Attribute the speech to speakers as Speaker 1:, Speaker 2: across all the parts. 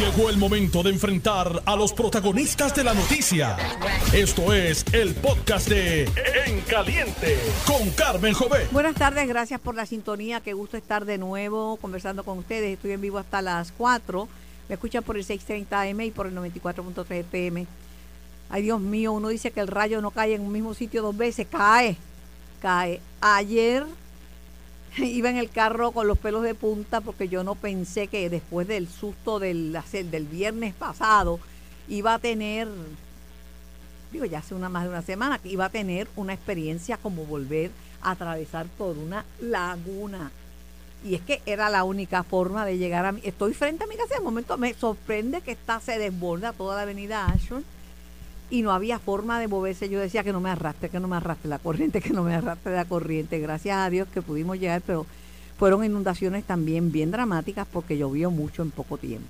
Speaker 1: Llegó el momento de enfrentar a los protagonistas de la noticia. Esto es el podcast de En Caliente con Carmen Jové.
Speaker 2: Buenas tardes, gracias por la sintonía. Qué gusto estar de nuevo conversando con ustedes. Estoy en vivo hasta las 4. Me escuchan por el 630 AM y por el 94.3 FM. Ay, Dios mío, uno dice que el rayo no cae en un mismo sitio dos veces. Cae, cae. Ayer iba en el carro con los pelos de punta porque yo no pensé que después del susto del, del viernes pasado iba a tener, digo ya hace una más de una semana, que iba a tener una experiencia como volver a atravesar por una laguna. Y es que era la única forma de llegar a mí. Estoy frente a mi casa, de momento me sorprende que está, se desborda toda la avenida Ashford y no había forma de moverse. Yo decía que no me arrastre, que no me arrastre la corriente, que no me arrastre la corriente. Gracias a Dios que pudimos llegar, pero fueron inundaciones también bien dramáticas porque llovió mucho en poco tiempo.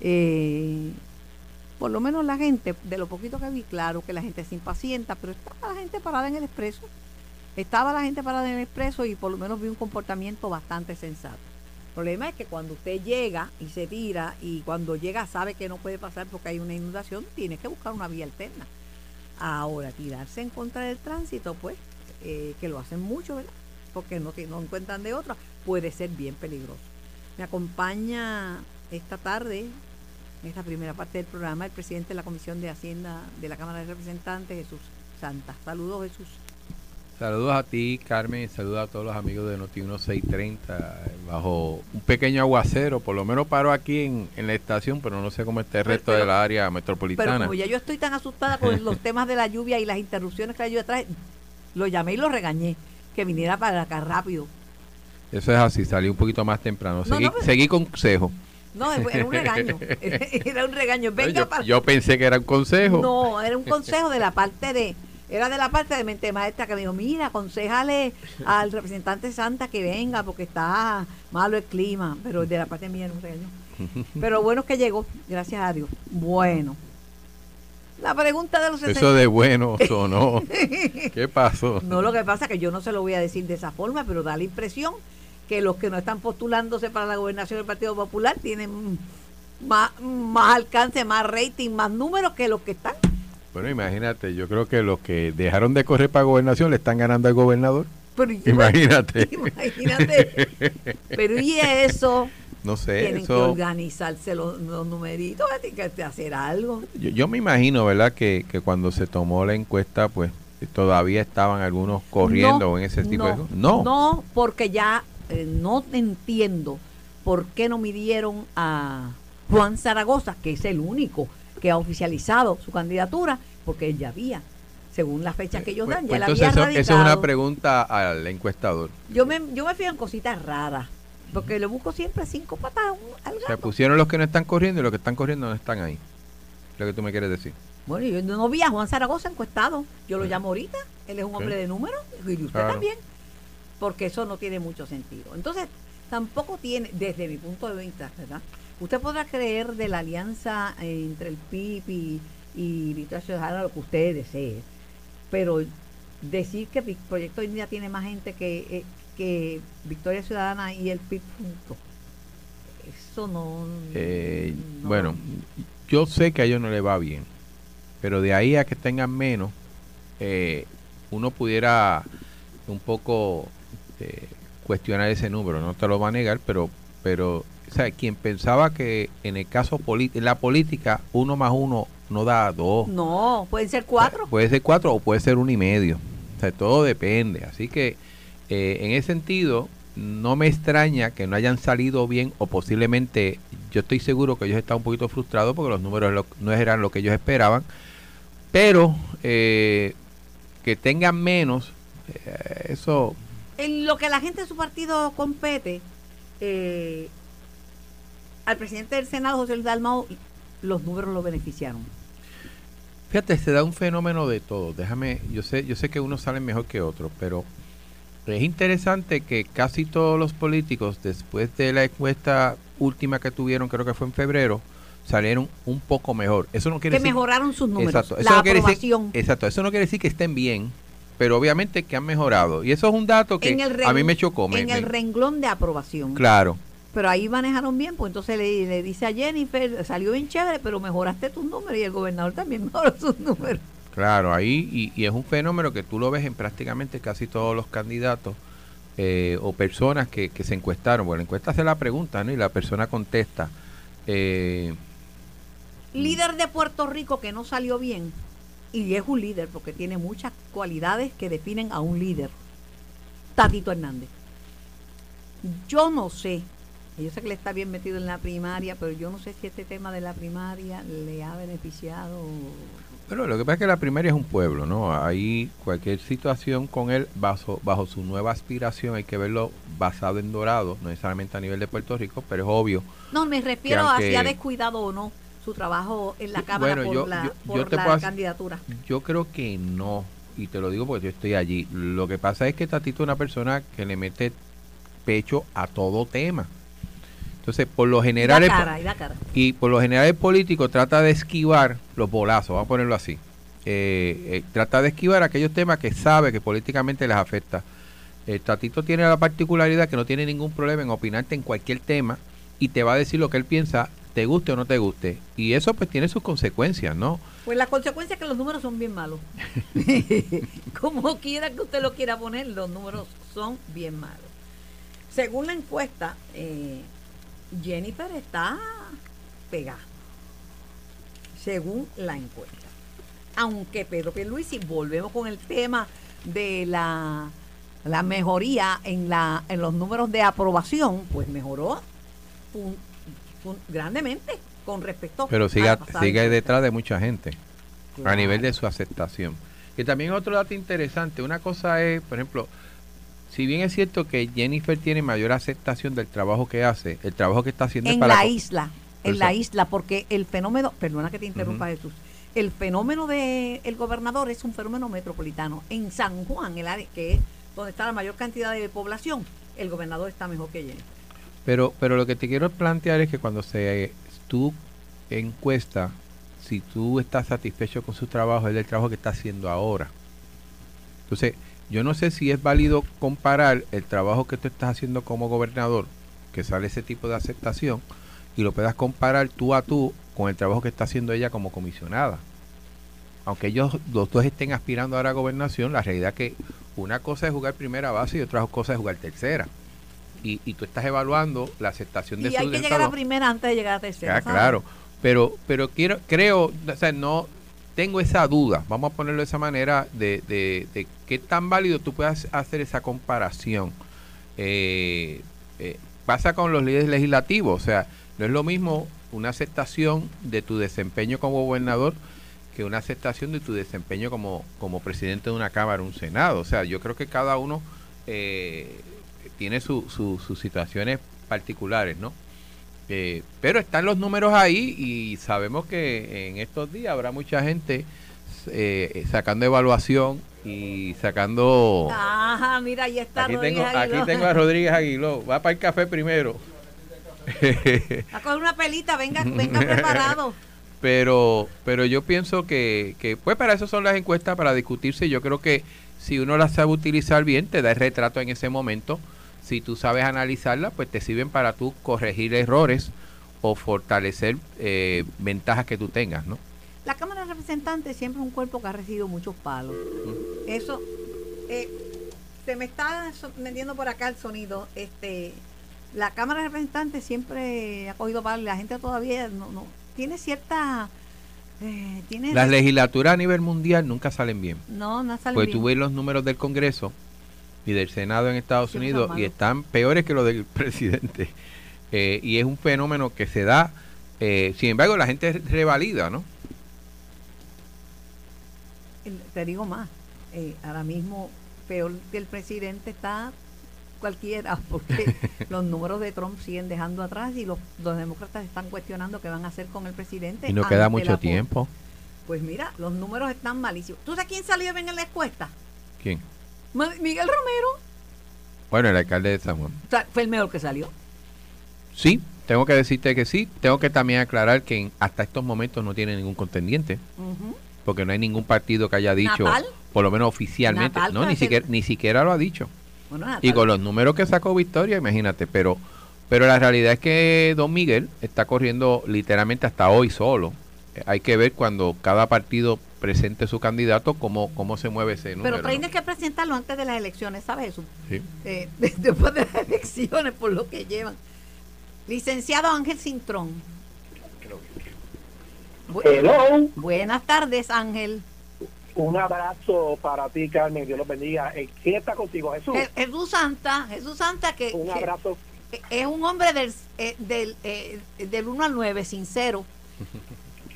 Speaker 2: Eh, por lo menos la gente, de lo poquito que vi, claro que la gente se impacienta, pero estaba la gente parada en el expreso. Estaba la gente parada en el expreso y por lo menos vi un comportamiento bastante sensato. Problema es que cuando usted llega y se tira y cuando llega sabe que no puede pasar porque hay una inundación, tiene que buscar una vía alterna. Ahora, tirarse en contra del tránsito, pues, eh, que lo hacen mucho, ¿verdad? Porque no, no encuentran de otra, puede ser bien peligroso. Me acompaña esta tarde, en esta primera parte del programa, el presidente de la Comisión de Hacienda de la Cámara de Representantes, Jesús Santa. Saludos, Jesús.
Speaker 3: Saludos a ti, Carmen, y saludos a todos los amigos de Noti 1630. Bajo un pequeño aguacero, por lo menos paro aquí en, la estación, pero no sé cómo está el resto del área metropolitana. Pero
Speaker 2: como ya yo estoy tan asustada con los temas de la lluvia y las interrupciones que la lluvia trae, lo llamé y lo regañé, que viniera para acá rápido.
Speaker 3: Eso es así, salí un poquito más temprano. Seguí, seguí consejo.
Speaker 2: No, era un regaño. Era un regaño. Venga
Speaker 3: yo, yo pensé que era un consejo.
Speaker 2: No, era un consejo de la parte de era de la parte de mente maestra que me dijo, mira, aconsejale al representante Santa que venga porque está malo el clima, pero de la parte mía no regaño. Pero bueno que llegó, gracias a Dios. Bueno. La pregunta de los
Speaker 3: Eso de bueno o no. ¿Qué pasó?
Speaker 2: No, lo que pasa es que yo no se lo voy a decir de esa forma, pero da la impresión que los que no están postulándose para la gobernación del Partido Popular tienen más, más alcance, más rating, más números que los que están.
Speaker 3: Bueno, imagínate, yo creo que los que dejaron de correr para gobernación le están ganando al gobernador. imagínate.
Speaker 2: Imagínate. Pero y eso.
Speaker 3: No sé.
Speaker 2: Tienen que organizarse los, numeritos, tienen que hacer algo.
Speaker 3: Yo, me imagino, ¿verdad? Que, que, cuando se tomó la encuesta, pues todavía estaban algunos corriendo en ese tipo de cosas.
Speaker 2: No. No, porque ya eh, no entiendo por qué no midieron a Juan Zaragoza, que es el único que ha oficializado su candidatura, porque él ya había, según las fechas que ellos dan, ya la había eso,
Speaker 3: es una pregunta al encuestador.
Speaker 2: Yo me, yo me fijo en cositas raras, porque le busco siempre cinco patas al gato.
Speaker 3: Se pusieron los que no están corriendo y los que están corriendo no están ahí. Lo que tú me quieres decir.
Speaker 2: Bueno, yo no vi a Juan Zaragoza encuestado. Yo lo llamo ahorita. Él es un hombre de números y usted también. Porque eso no tiene mucho sentido. Entonces, tampoco tiene, desde mi punto de vista, ¿verdad? Usted podrá creer de la alianza entre el PIB y, y Victoria Ciudadana lo que usted desee, pero decir que el Proyecto de Dignidad tiene más gente que, eh, que Victoria Ciudadana y el PIB juntos, eso
Speaker 3: eh, no, Bueno, yo sé que a ellos no le va bien, pero de ahí a que tengan menos, eh, uno pudiera un poco cuestionar ese número, no te lo va a negar, pero pero sea, quien pensaba que en el caso en la política uno más uno no da dos.
Speaker 2: No, pueden ser cuatro.
Speaker 3: puede ser cuatro o puede ser uno y medio. O sea, todo depende. Así que eh, en ese sentido, no me extraña que no hayan salido bien o posiblemente, yo estoy seguro que ellos están un poquito frustrados porque los números no eran lo que ellos esperaban. Pero eh, que tengan menos, eh, eso...
Speaker 2: En lo que la gente de su partido compete, eh, al presidente del Senado, José Luis Dalmau, los números lo beneficiaron.
Speaker 3: Fíjate, se da un fenómeno de todo. Déjame, yo sé, yo sé que unos salen mejor que otros, pero es interesante que casi todos los políticos, después de la encuesta última que tuvieron, creo que fue en febrero, salieron un poco mejor. Eso no quiere
Speaker 2: que mejoraron sus números.
Speaker 3: Exacto. Eso la aprobación. exacto. Eso no quiere decir que estén bien, pero obviamente que han mejorado. Y eso es un dato que a mí me chocó.
Speaker 2: en el renglón de aprobación.
Speaker 3: Claro
Speaker 2: pero ahí manejaron bien, pues entonces le, le dice a Jennifer, salió bien chévere, pero mejoraste tus números y el gobernador también mejoró sus números.
Speaker 3: Claro, ahí, y, y es un fenómeno que tú lo ves en prácticamente casi todos los candidatos eh, o personas que, que se encuestaron. Bueno, la encuesta hace la pregunta, ¿no? Y la persona contesta. Eh,
Speaker 2: Líder de Puerto Rico que no salió bien, y es un líder porque tiene muchas cualidades que definen a un líder. Tatito Hernández. Yo no sé, yo sé que le está bien metido en la primaria, pero yo no sé si este tema de la primaria le ha beneficiado.
Speaker 3: Pero lo que pasa es que la primaria es un pueblo, ¿no? Ahí cualquier situación con él, bajo, bajo su nueva aspiración, hay que verlo basado en dorado, no necesariamente a nivel de Puerto Rico, pero es obvio.
Speaker 2: No, me refiero a si ha descuidado o no su trabajo en la Cámara
Speaker 3: Bueno,
Speaker 2: por
Speaker 3: yo-
Speaker 2: la,
Speaker 3: yo-
Speaker 2: por
Speaker 3: yo te
Speaker 2: la
Speaker 3: puedo
Speaker 2: candidatura.
Speaker 3: Yo creo que no, y te lo digo porque yo estoy allí. Lo que pasa es que Tatito es una persona que le mete pecho a todo tema. Entonces, por lo general,
Speaker 2: da
Speaker 3: el-
Speaker 2: cara, y da cara.
Speaker 3: y por lo general el político trata de esquivar los bolazos, vamos a ponerlo así. Eh, eh, trata de esquivar aquellos temas que sabe que políticamente les afecta. El Tatito tiene la particularidad que no tiene ningún problema en opinarte en cualquier tema y te va a decir lo que él piensa, te guste o no te guste. Y eso pues tiene sus consecuencias, ¿no?
Speaker 2: Pues la consecuencia es que los números son bien malos. Como quiera que usted lo quiera poner, los números son bien malos. Según la encuesta, eh, Jennifer está pegada. Según la encuesta. Aunque Pedro Pierluisi, volvemos con el tema de la, la mejoría en, la, en los números de aprobación, pues mejoró grandemente con respecto
Speaker 3: Pero
Speaker 2: a
Speaker 3: sigue, detrás de mucha gente a nivel de su aceptación. Y también otro dato interesante, una cosa es, por ejemplo, si bien es cierto que Jennifer tiene mayor aceptación del trabajo que hace, el trabajo que está haciendo es
Speaker 2: en
Speaker 3: para
Speaker 2: la isla, en la isla, porque el fenómeno, perdona que te interrumpa. Jesús, el fenómeno de el gobernador es un fenómeno metropolitano. En San Juan, el área que es donde está la mayor cantidad de población, el gobernador está mejor que Jennifer.
Speaker 3: Pero, pero lo que te quiero plantear es que cuando se tú encuesta, si tú estás satisfecho con su trabajo, es del trabajo que está haciendo ahora. Entonces, yo no sé si es válido comparar el trabajo que tú estás haciendo como gobernador, que sale ese tipo de aceptación, y lo puedas comparar tú a tú con el trabajo que está haciendo ella como comisionada. Aunque ellos los dos estén aspirando ahora a gobernación, la realidad es que una cosa es jugar primera base y otra cosa es jugar tercera. Y, y tú estás evaluando la aceptación de
Speaker 2: Y
Speaker 3: su
Speaker 2: hay que llegar a primera antes de llegar a tercera.
Speaker 3: Ah, claro. Pero, pero quiero, creo, o sea, no tengo esa duda, vamos a ponerlo de esa manera, de, de, de qué tan válido tú puedas hacer esa comparación. Eh, eh, pasa con los líderes legislativos, o sea, no es lo mismo una aceptación de tu desempeño como gobernador que una aceptación de tu desempeño como, como presidente de una Cámara un Senado. O sea, yo creo que cada uno eh, tiene su- su- sus situaciones particulares, ¿no? Eh, pero están los números ahí y sabemos que en estos días habrá mucha gente eh, sacando evaluación y sacando...
Speaker 2: Ajá, mira, ahí está
Speaker 3: Aquí
Speaker 2: Rodríguez
Speaker 3: tengo, aquí tengo a Rodríguez Aguiló. Va para el café primero.
Speaker 2: A coger una pelita, venga, venga preparado.
Speaker 3: pero pero yo pienso que, que pues para eso son las encuestas para discutirse yo creo que si uno las sabe utilizar bien te da el retrato en ese momento si tú sabes analizarlas pues te sirven para tú corregir errores o fortalecer eh, ventajas que tú tengas no
Speaker 2: La Cámara de Representantes siempre es un cuerpo que ha recibido muchos palos. Eso, eh, se me está metiendo por acá el sonido. Este, la Cámara de Representantes siempre ha cogido palos. y La gente todavía no, no tiene cierta, eh, tiene
Speaker 3: las legislaturas a nivel mundial nunca salen bien
Speaker 2: no, no salen
Speaker 3: pues
Speaker 2: bien.
Speaker 3: tú ves los números del Congreso y del Senado en Estados Unidos y están peores que los del presidente Eh, y es un fenómeno que se da eh, sin embargo la gente revalida no
Speaker 2: Te digo más, eh, ahora mismo peor que el presidente está cualquiera, porque los números de Trump siguen dejando atrás y los, los demócratas están cuestionando qué van a hacer con el presidente.
Speaker 3: y no queda mucho tiempo
Speaker 2: Pues mira, los números están malísimos. ¿Tú sabes quién salió bien en la encuesta?
Speaker 3: ¿Quién?
Speaker 2: Miguel Romero.
Speaker 3: Bueno, el alcalde de San Juan.
Speaker 2: Fue el mejor que salió.
Speaker 3: Sí, tengo que decirte que sí. Tengo que también aclarar que hasta estos momentos no tiene ningún contendiente, porque no hay ningún partido que haya dicho,
Speaker 2: Natal.
Speaker 3: por lo menos oficialmente,
Speaker 2: Natal
Speaker 3: no, ni siquiera, ni siquiera lo ha dicho.
Speaker 2: Bueno, Natal-
Speaker 3: Y con los números que sacó Victoria, imagínate, pero Pero la realidad es que Don Miguel está corriendo literalmente hasta hoy solo. Eh, hay que ver cuando cada partido presente su candidato cómo, cómo se mueve ese número.
Speaker 2: Pero tienes que presentarlo antes de las elecciones, ¿sabes eso?
Speaker 3: Sí.
Speaker 2: Eh, después de las elecciones, por lo que llevan. Licenciado Ángel Cintrón. Bu-
Speaker 4: Hello,
Speaker 2: Buenas tardes, Ángel.
Speaker 4: un abrazo para ti, Carmen, Dios los bendiga. Eh, ¿Quién está contigo, Jesús?
Speaker 2: Je- Jesús Santa, Jesús Santa que,
Speaker 4: Un
Speaker 2: que
Speaker 4: abrazo.
Speaker 2: es un hombre del, eh, del, eh, del 1 al 9, sincero.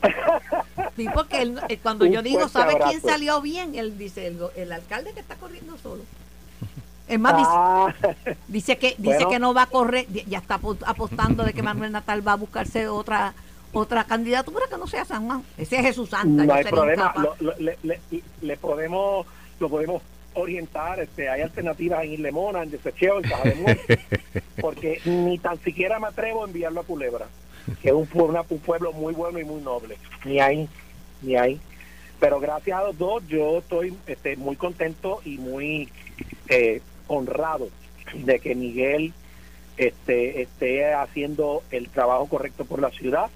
Speaker 2: Sí, porque él- eh, cuando yo digo, ¿sabe quién salió bien? Él dice, el, alcalde que está corriendo solo. Es más, dice,
Speaker 4: Ah,
Speaker 2: Dice que dice
Speaker 4: Bueno.
Speaker 2: que no va a correr, ya está apo- apostando de que Manuel Natal va a buscarse otra otra candidatura que no sea San Juan. Ese es Jesús Santa.
Speaker 4: no hay problema. lo- le, le- le podemos lo podemos orientar. Este, hay alternativas en Islemona, en Desecheo, en Caja de Muerte, porque ni tan siquiera me atrevo a enviarlo a Culebra, que es un, pue- una- un pueblo muy bueno y muy noble. Ni ahí, ni ahí. Pero gracias a los dos, yo estoy este, muy contento y muy eh, honrado de que Miguel este, esté haciendo el trabajo correcto por la ciudad,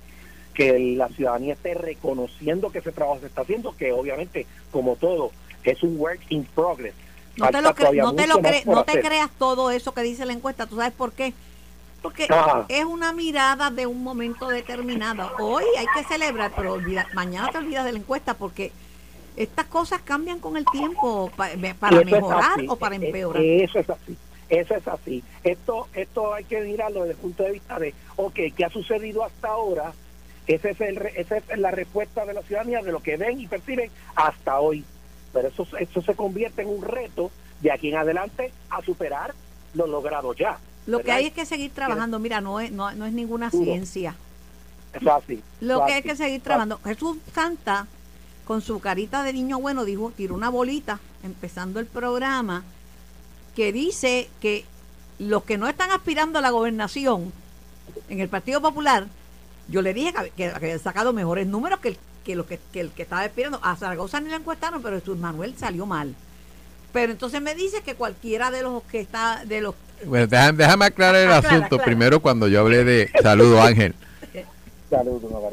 Speaker 4: que la ciudadanía esté reconociendo que ese trabajo se está haciendo, que obviamente, como todo, es un work in progress.
Speaker 2: No te lo, cre- no te, lo cre- no te creas todo eso que dice la encuesta. ¿Tú sabes por qué? Porque
Speaker 4: Ajá.
Speaker 2: es una mirada de un momento determinado. Hoy hay que celebrar, pero olvida- mañana te olvidas de la encuesta porque estas cosas cambian con el tiempo para mejorar o para
Speaker 4: eh,
Speaker 2: empeorar.
Speaker 4: Eso es así. Eso es así. Esto, esto hay que mirarlo desde el punto de vista de, ok, ¿qué ha sucedido hasta ahora? Ese es el, esa es la respuesta de la ciudadanía de lo que ven y perciben hasta hoy. Pero eso, eso se convierte en un reto de aquí en adelante a superar lo logrado ya.
Speaker 2: Lo que hay es que seguir trabajando. Mira, no es, no, no es ninguna ciencia.
Speaker 4: Es así.
Speaker 2: Lo que hay que seguir trabajando. Jesús Santa, con su carita de niño bueno, dijo, tiró una bolita, empezando el programa, que dice que los que no están aspirando a la gobernación en el Partido Popular, yo le dije que, que, que habían sacado mejores números que el que, lo que, que el que estaba aspirando. A Zaragoza ni lo encuestaron, pero Jesús Manuel salió mal. Pero entonces me dice que cualquiera de los que está, de los
Speaker 3: Bueno, déjame, déjame aclarar el
Speaker 2: Aclara,
Speaker 3: asunto.
Speaker 2: aclara.
Speaker 3: Primero, cuando yo hablé de. Saludo, Ángel.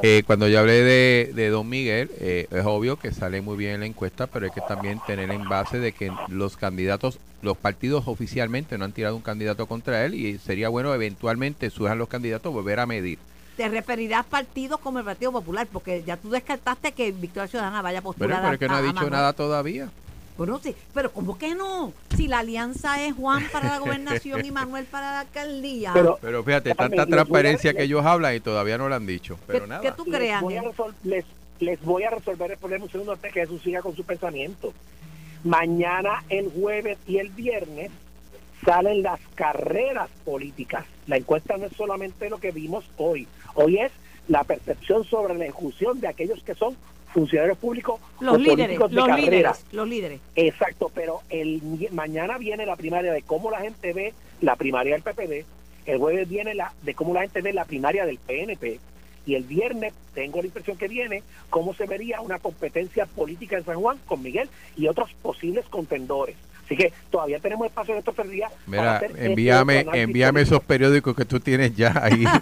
Speaker 3: Eh, cuando yo hablé de, de Don Miguel, eh, es obvio que sale muy bien en la encuesta, pero hay que también tener en base de que los candidatos, los partidos oficialmente no han tirado un candidato contra él y sería bueno eventualmente surjan los candidatos volver a medir.
Speaker 2: te referirás partidos como el Partido Popular, porque ya tú descartaste que Victoria Ciudadana vaya a
Speaker 3: Pero,
Speaker 2: postular
Speaker 3: pero es que no ha dicho nada todavía.
Speaker 2: Bueno, sí, pero ¿cómo que no? Si la alianza es Juan para la gobernación y Manuel para la alcaldía.
Speaker 4: Pero,
Speaker 3: Pero fíjate, tanta
Speaker 4: a-
Speaker 3: transparencia que ellos hablan y todavía no lo han dicho. Pero
Speaker 2: ¿Qué,
Speaker 3: nada.
Speaker 2: qué tú
Speaker 4: les
Speaker 2: creas?
Speaker 4: les, les voy a resolver el problema un segundo antes que Jesús siga con su pensamiento. Mañana, el jueves y el viernes salen las carreras políticas. La encuesta no es solamente lo que vimos hoy. Hoy es la percepción sobre la ejecución de aquellos que son funcionarios públicos
Speaker 2: Los
Speaker 4: o
Speaker 2: líderes,
Speaker 4: políticos de
Speaker 2: los
Speaker 4: carrera.
Speaker 2: líderes, los líderes.
Speaker 4: Exacto, pero el mañana viene la primaria de cómo la gente ve la primaria del PPD, el jueves viene la de cómo la gente ve la primaria del PNP y el viernes tengo la impresión que viene cómo se vería una competencia política en San Juan con Miguel y otros posibles contendores. Así que todavía tenemos espacio en estos tres días. para
Speaker 3: Mira,
Speaker 4: hacer este
Speaker 3: envíame,
Speaker 4: análisis
Speaker 3: envíame esos periódicos que tú tienes ya ahí.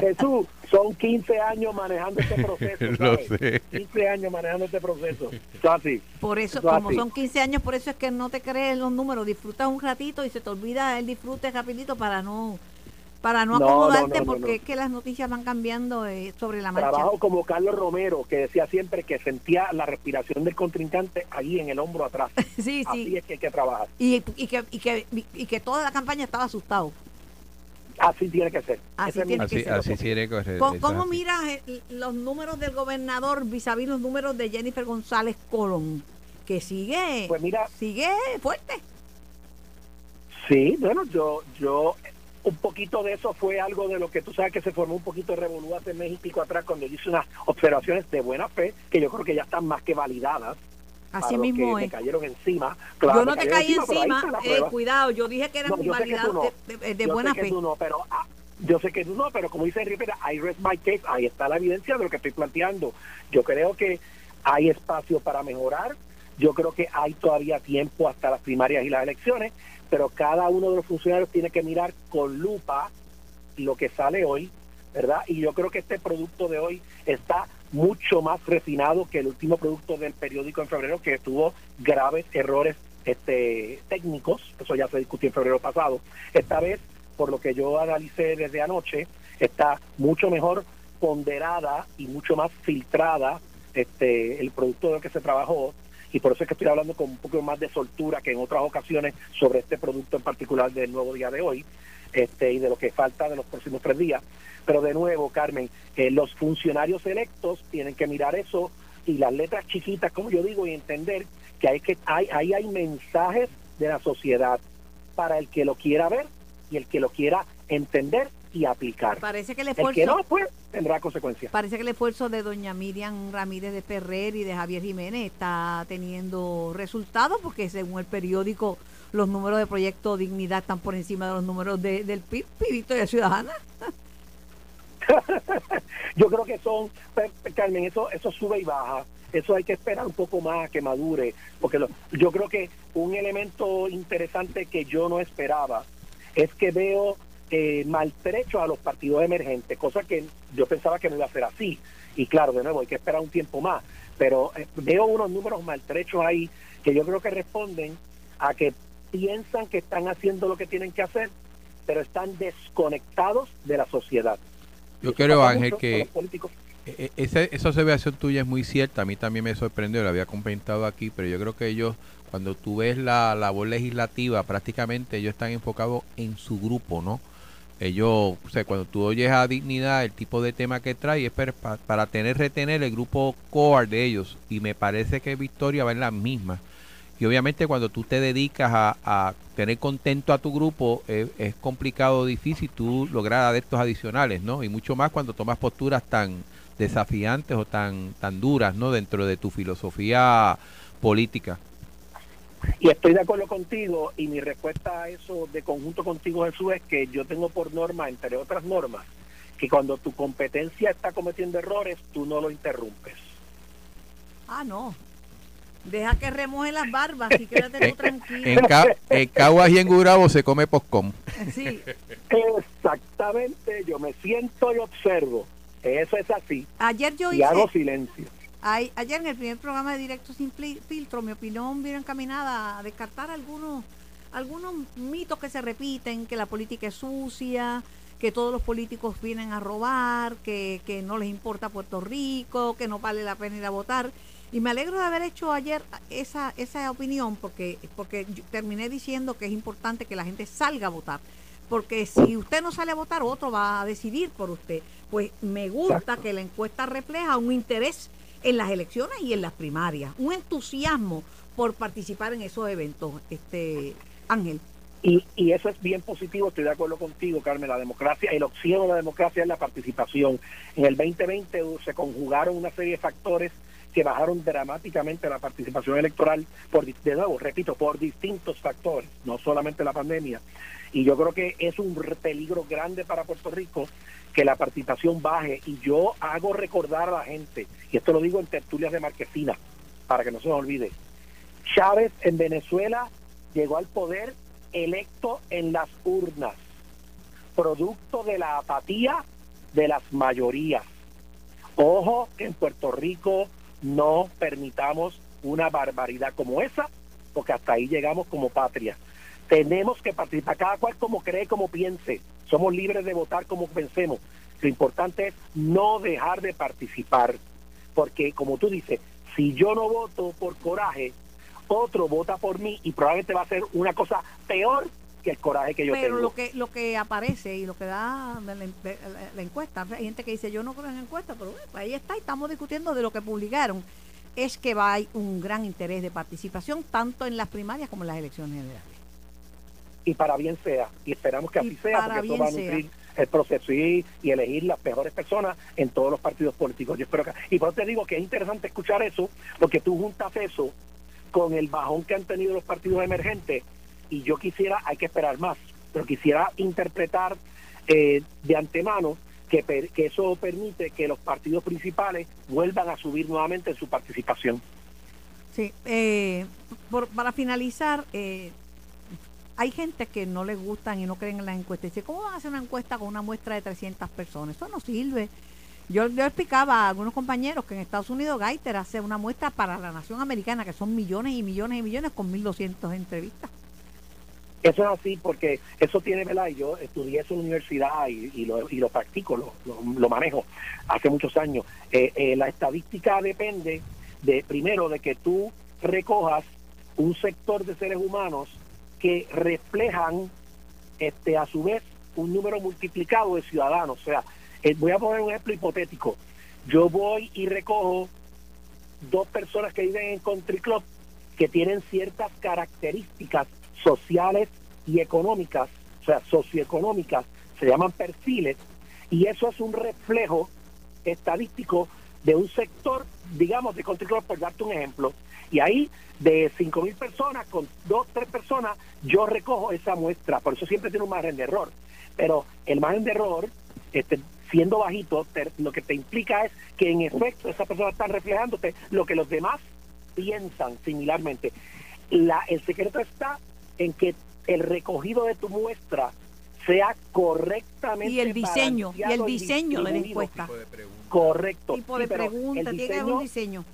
Speaker 4: Jesús, son 15 años manejando este proceso.
Speaker 3: Lo
Speaker 4: ¿sabes?
Speaker 3: sé.
Speaker 4: 15 años manejando este proceso. Eso así.
Speaker 2: Por eso,
Speaker 4: Eso
Speaker 2: como
Speaker 4: así.
Speaker 2: son 15 años, por eso es que no te crees los números. Disfrutas un ratito y se te olvida el disfrute rapidito para no para no
Speaker 4: No,
Speaker 2: acomodarte
Speaker 4: no, no, no,
Speaker 2: porque
Speaker 4: no.
Speaker 2: es que las noticias van cambiando eh, sobre la marcha.
Speaker 4: Trabajo como Carlos Romero, que decía siempre que sentía la respiración del contrincante ahí en el hombro atrás.
Speaker 2: Sí,
Speaker 4: Así
Speaker 2: sí.
Speaker 4: es que hay que trabajar.
Speaker 2: Y, y, que, y, que, y que toda la campaña estaba asustado.
Speaker 4: Así tiene que ser.
Speaker 2: Así
Speaker 4: Ese
Speaker 2: tiene que
Speaker 3: así,
Speaker 2: ser.
Speaker 3: así tiene que ser.
Speaker 2: ¿Cómo, miras eh, los números del gobernador vis a vis los números de Jennifer González Colón? Que sigue,
Speaker 4: Pues mira,
Speaker 2: sigue fuerte.
Speaker 4: sí, bueno, yo, yo, un poquito de eso fue algo de lo que tú sabes que se formó un poquito de revolú hace mes y pico atrás cuando yo hice unas observaciones de buena fe que yo creo que ya están más que validadas.
Speaker 2: Así mismo
Speaker 4: me
Speaker 2: es.
Speaker 4: cayeron encima. Claro,
Speaker 2: yo no te caí encima, eh, cuidado, yo dije que eran
Speaker 4: No, no.
Speaker 2: de, de- de
Speaker 4: yo
Speaker 2: buena fe.
Speaker 4: tú no, pero ah, yo sé que tú no, pero como dice Rivera, I rest my case, ahí está la evidencia de lo que estoy planteando. Yo creo que hay espacio para mejorar, yo creo que hay todavía tiempo hasta las primarias y las elecciones, pero cada uno de los funcionarios tiene que mirar con lupa lo que sale hoy, ¿verdad? Y yo creo que este producto de hoy está mucho más refinado que el último producto del periódico en febrero, que tuvo graves errores este, técnicos, eso ya se discutió en febrero pasado. Esta vez, por lo que yo analicé desde anoche, está mucho mejor ponderada y mucho más filtrada este, el producto de lo que se trabajó y por eso es que estoy hablando con un poco más de soltura que en otras ocasiones sobre este producto en particular del nuevo día de hoy este, y de lo que falta de los próximos tres días. Pero de nuevo, Carmen, eh, los funcionarios electos tienen que mirar eso y las letras chiquitas, como yo digo, y entender que hay que hay, ahí hay mensajes de la sociedad para el que lo quiera ver y el que lo quiera entender y aplicar.
Speaker 2: Parece que el esfuerzo...
Speaker 4: que no, pues, tendrá consecuencias.
Speaker 2: Parece que el esfuerzo de doña Miriam Ramírez de Ferrer y de Javier Jiménez está teniendo resultados porque según el periódico los números de Proyecto Dignidad están por encima de los números de, del PIB, y de Ciudadana.
Speaker 4: Yo creo que son, Carmen, eso, eso sube y baja. Eso hay que esperar un poco más que madure, porque yo creo que un elemento interesante que yo no esperaba es que veo eh, maltrecho a los partidos emergentes, cosa que yo pensaba que no iba a ser así. Y claro, de nuevo, hay que esperar un tiempo más. Pero eh, veo unos números maltrechos ahí que yo creo que responden a que piensan que están haciendo lo que tienen que hacer, pero están desconectados de la sociedad.
Speaker 3: Yo creo, Ángel, que e, e, esa, esa observación tuya es muy cierta. A mí también me sorprendió, lo había comentado aquí, pero yo creo que ellos, cuando tú ves la labor legislativa, prácticamente ellos están enfocados en su grupo, ¿no? Ellos, o sea, cuando tú oyes a Dignidad, el tipo de tema que trae es para, tener, retener el grupo core de ellos. Y me parece que Victoria va en la misma. Y obviamente cuando tú te dedicas a, tener contento a tu grupo, es, es complicado, difícil tú lograr adeptos adicionales, ¿no? Y mucho más cuando tomas posturas tan desafiantes o tan, tan duras, ¿no? Dentro de tu filosofía política.
Speaker 4: Y estoy de acuerdo contigo y mi respuesta a eso de conjunto contigo Jesús es que yo tengo por norma, entre otras normas, que cuando tu competencia está cometiendo errores, tú no lo interrumpes.
Speaker 2: Ah, no. Deja que remoje las barbas y quédate tú tranquilo.
Speaker 3: En, en Caguas y en Gurabo se come poscom.
Speaker 2: Sí.
Speaker 4: Exactamente, yo me siento y observo. Eso es así.
Speaker 2: Ayer yo
Speaker 4: y hago silencio
Speaker 2: ayer en el primer programa de Directo Sin Filtro, mi opinión vino encaminada a descartar algunos, algunos mitos que se repiten, que la política es sucia, que todos los políticos vienen a robar, que, que no les importa Puerto Rico, que no vale la pena ir a votar. Y me alegro de haber hecho ayer esa, esa opinión porque, porque terminé diciendo que es importante que la gente salga a votar. Porque si usted no sale a votar, otro va a decidir por usted. Pues me gusta que la encuesta refleja un interés en las elecciones y en las primarias. Un entusiasmo por participar en esos eventos, este Ángel.
Speaker 4: Y, y eso es bien positivo, estoy de acuerdo contigo, Carmen. La democracia, el oxígeno de la democracia es la participación. En el 2020 se conjugaron una serie de factores que bajaron dramáticamente la participación electoral, por, de nuevo, repito, por distintos factores, no solamente la pandemia. Y yo creo que es un peligro grande para Puerto Rico que la participación baje. Y yo hago recordar a la gente, y esto lo digo en tertulias de Marquesina, para que no se nos olvide, Chávez en Venezuela llegó al poder electo en las urnas, producto de la apatía de las mayorías. Ojo que en Puerto Rico no permitamos una barbaridad como esa, porque hasta ahí llegamos como patria. Tenemos que participar, cada cual como cree, como piense. Somos libres de votar como pensemos. Lo importante es no dejar de participar, porque como tú dices, si yo no voto por coraje, otro vota por mí y probablemente va a ser una cosa peor que el coraje que yo
Speaker 2: tengo.
Speaker 4: Pero
Speaker 2: lo que lo que aparece y lo que da la, encuesta, hay gente que dice yo no creo en la encuesta, pero ahí está y estamos discutiendo de lo que publicaron, es que va a hay un gran interés de participación tanto en las primarias como en las elecciones generales.
Speaker 4: Y para bien sea, y esperamos que así sea, porque eso va a nutrir el proceso y, elegir las mejores personas en todos los partidos políticos. Yo espero que, y por eso te digo que es interesante escuchar eso, porque tú juntas eso con el bajón que han tenido los partidos emergentes y yo quisiera, hay que esperar más, pero quisiera interpretar eh, de antemano que, que eso permite que los partidos principales vuelvan a subir nuevamente en su participación.
Speaker 2: Sí, eh, para finalizar, eh, hay gente que no les gustan y no creen en las encuestas. Dice, ¿cómo van a hacer una encuesta con una muestra de 300 personas? Eso no sirve. Yo, yo explicaba a algunos compañeros que en Estados Unidos Gaiter hace una muestra para la nación americana, que son millones y millones y millones con 1.200 entrevistas.
Speaker 4: Eso es así porque eso tiene, ¿verdad? Y yo estudié eso en la universidad y, lo, y lo practico, lo, lo, manejo hace muchos años. Eh, eh, la estadística depende de, primero, de que tú recojas un sector de seres humanos que reflejan, este, a su vez, un número multiplicado de ciudadanos. O sea, eh, voy a poner un ejemplo hipotético. Yo voy y recojo dos personas que viven en Country Club que tienen ciertas características sociales y económicas, o sea, socioeconómicas, se llaman perfiles, y eso es un reflejo estadístico de un sector, digamos, de control, por darte un ejemplo. Y ahí, de 5 mil personas, con dos, tres personas, yo recojo esa muestra. Por eso siempre tiene un margen de error. Pero el margen de error, este, siendo bajito, lo que te implica es que en efecto esa persona está reflejándote lo que los demás piensan similarmente. La, el secreto está en que el recogido de tu muestra sea correctamente
Speaker 2: y el diseño y el diseño de la encuesta
Speaker 4: correcto
Speaker 2: tipo de pregunta tiene un diseño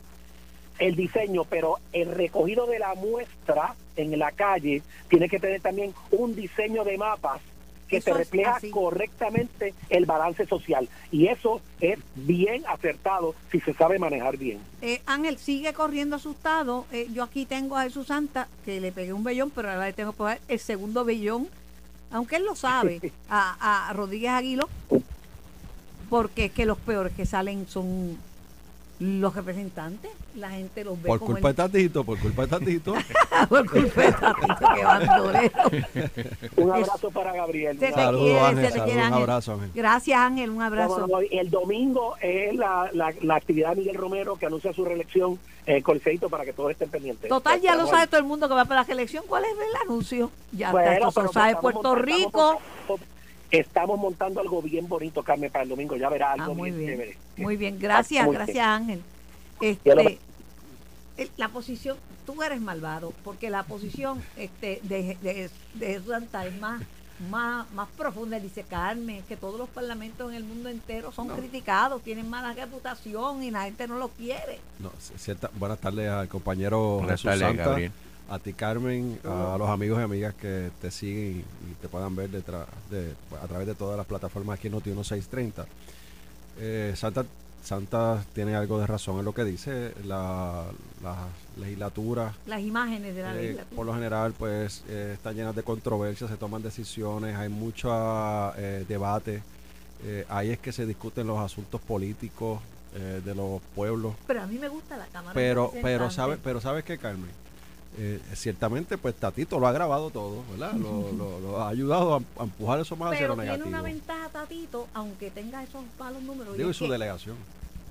Speaker 4: el diseño pero el recogido de la muestra en la calle tiene que tener también un diseño de mapas que se refleja correctamente el balance social. Y eso es bien acertado si se sabe manejar bien.
Speaker 2: Eh, Ángel, sigue corriendo asustado. Eh, yo aquí tengo a Jesús Santa, que le pegué un bellón, pero ahora le tengo que poner el segundo bellón, aunque él lo sabe, a, a Rodríguez Aguilo, porque es que los peores que salen son los representantes, la gente los ve
Speaker 5: por culpa de Tatito, por culpa de Tatito.
Speaker 2: por culpa de Tatito, que bandolero.
Speaker 4: un abrazo para Gabriel.
Speaker 5: Saludos, Ángel, Un abrazo, Ángel.
Speaker 2: Gracias, Ángel, un abrazo.
Speaker 4: el domingo es la, la, actividad de Miguel Romero que anuncia su reelección eh, Colceito para que todos estén pendientes.
Speaker 2: Total, ya lo sabe todo el mundo que va para la reelección. ¿Cuál es el anuncio? Ya está, eso lo sabe Puerto Rico
Speaker 4: estamos montando algo bien bonito, Carmen, para el domingo. Ya verá algo
Speaker 2: ah, muy
Speaker 4: bien,
Speaker 2: bien. Muy bien, gracias, gracias Ángel. Este, la posición, tú eres malvado, porque la posición este, de, de, de Santa es más, más, más profunda. Dice Carmen, que todos los parlamentos en el mundo entero son criticados, tienen mala reputación y la gente no lo quiere.
Speaker 5: No, buenas tardes al compañero Jesús Santa a ti Carmen, a los amigos y amigas que te siguen y te puedan ver detrás de, a través de todas las plataformas aquí en Noti 1630. Eh, Santa, Santa tiene algo de razón en lo que dice la, legislatura.
Speaker 2: Las imágenes de la eh, legislatura.
Speaker 5: Por lo general, pues eh, están llenas de controversias, se toman decisiones, hay mucho debate. ahí es que se discuten los asuntos políticos de los pueblos.
Speaker 2: Pero a mí me gusta la Cámara.
Speaker 5: Pero, pero, sabe, pero ¿sabes qué, Carmen? Eh, ciertamente pues Tatito lo ha grabado todo, ¿verdad? Lo, ha ayudado a, empujar eso más hacia lo negativo.
Speaker 2: tiene una ventaja Tatito, aunque tenga esos malos números.
Speaker 5: Digo, y su delegación.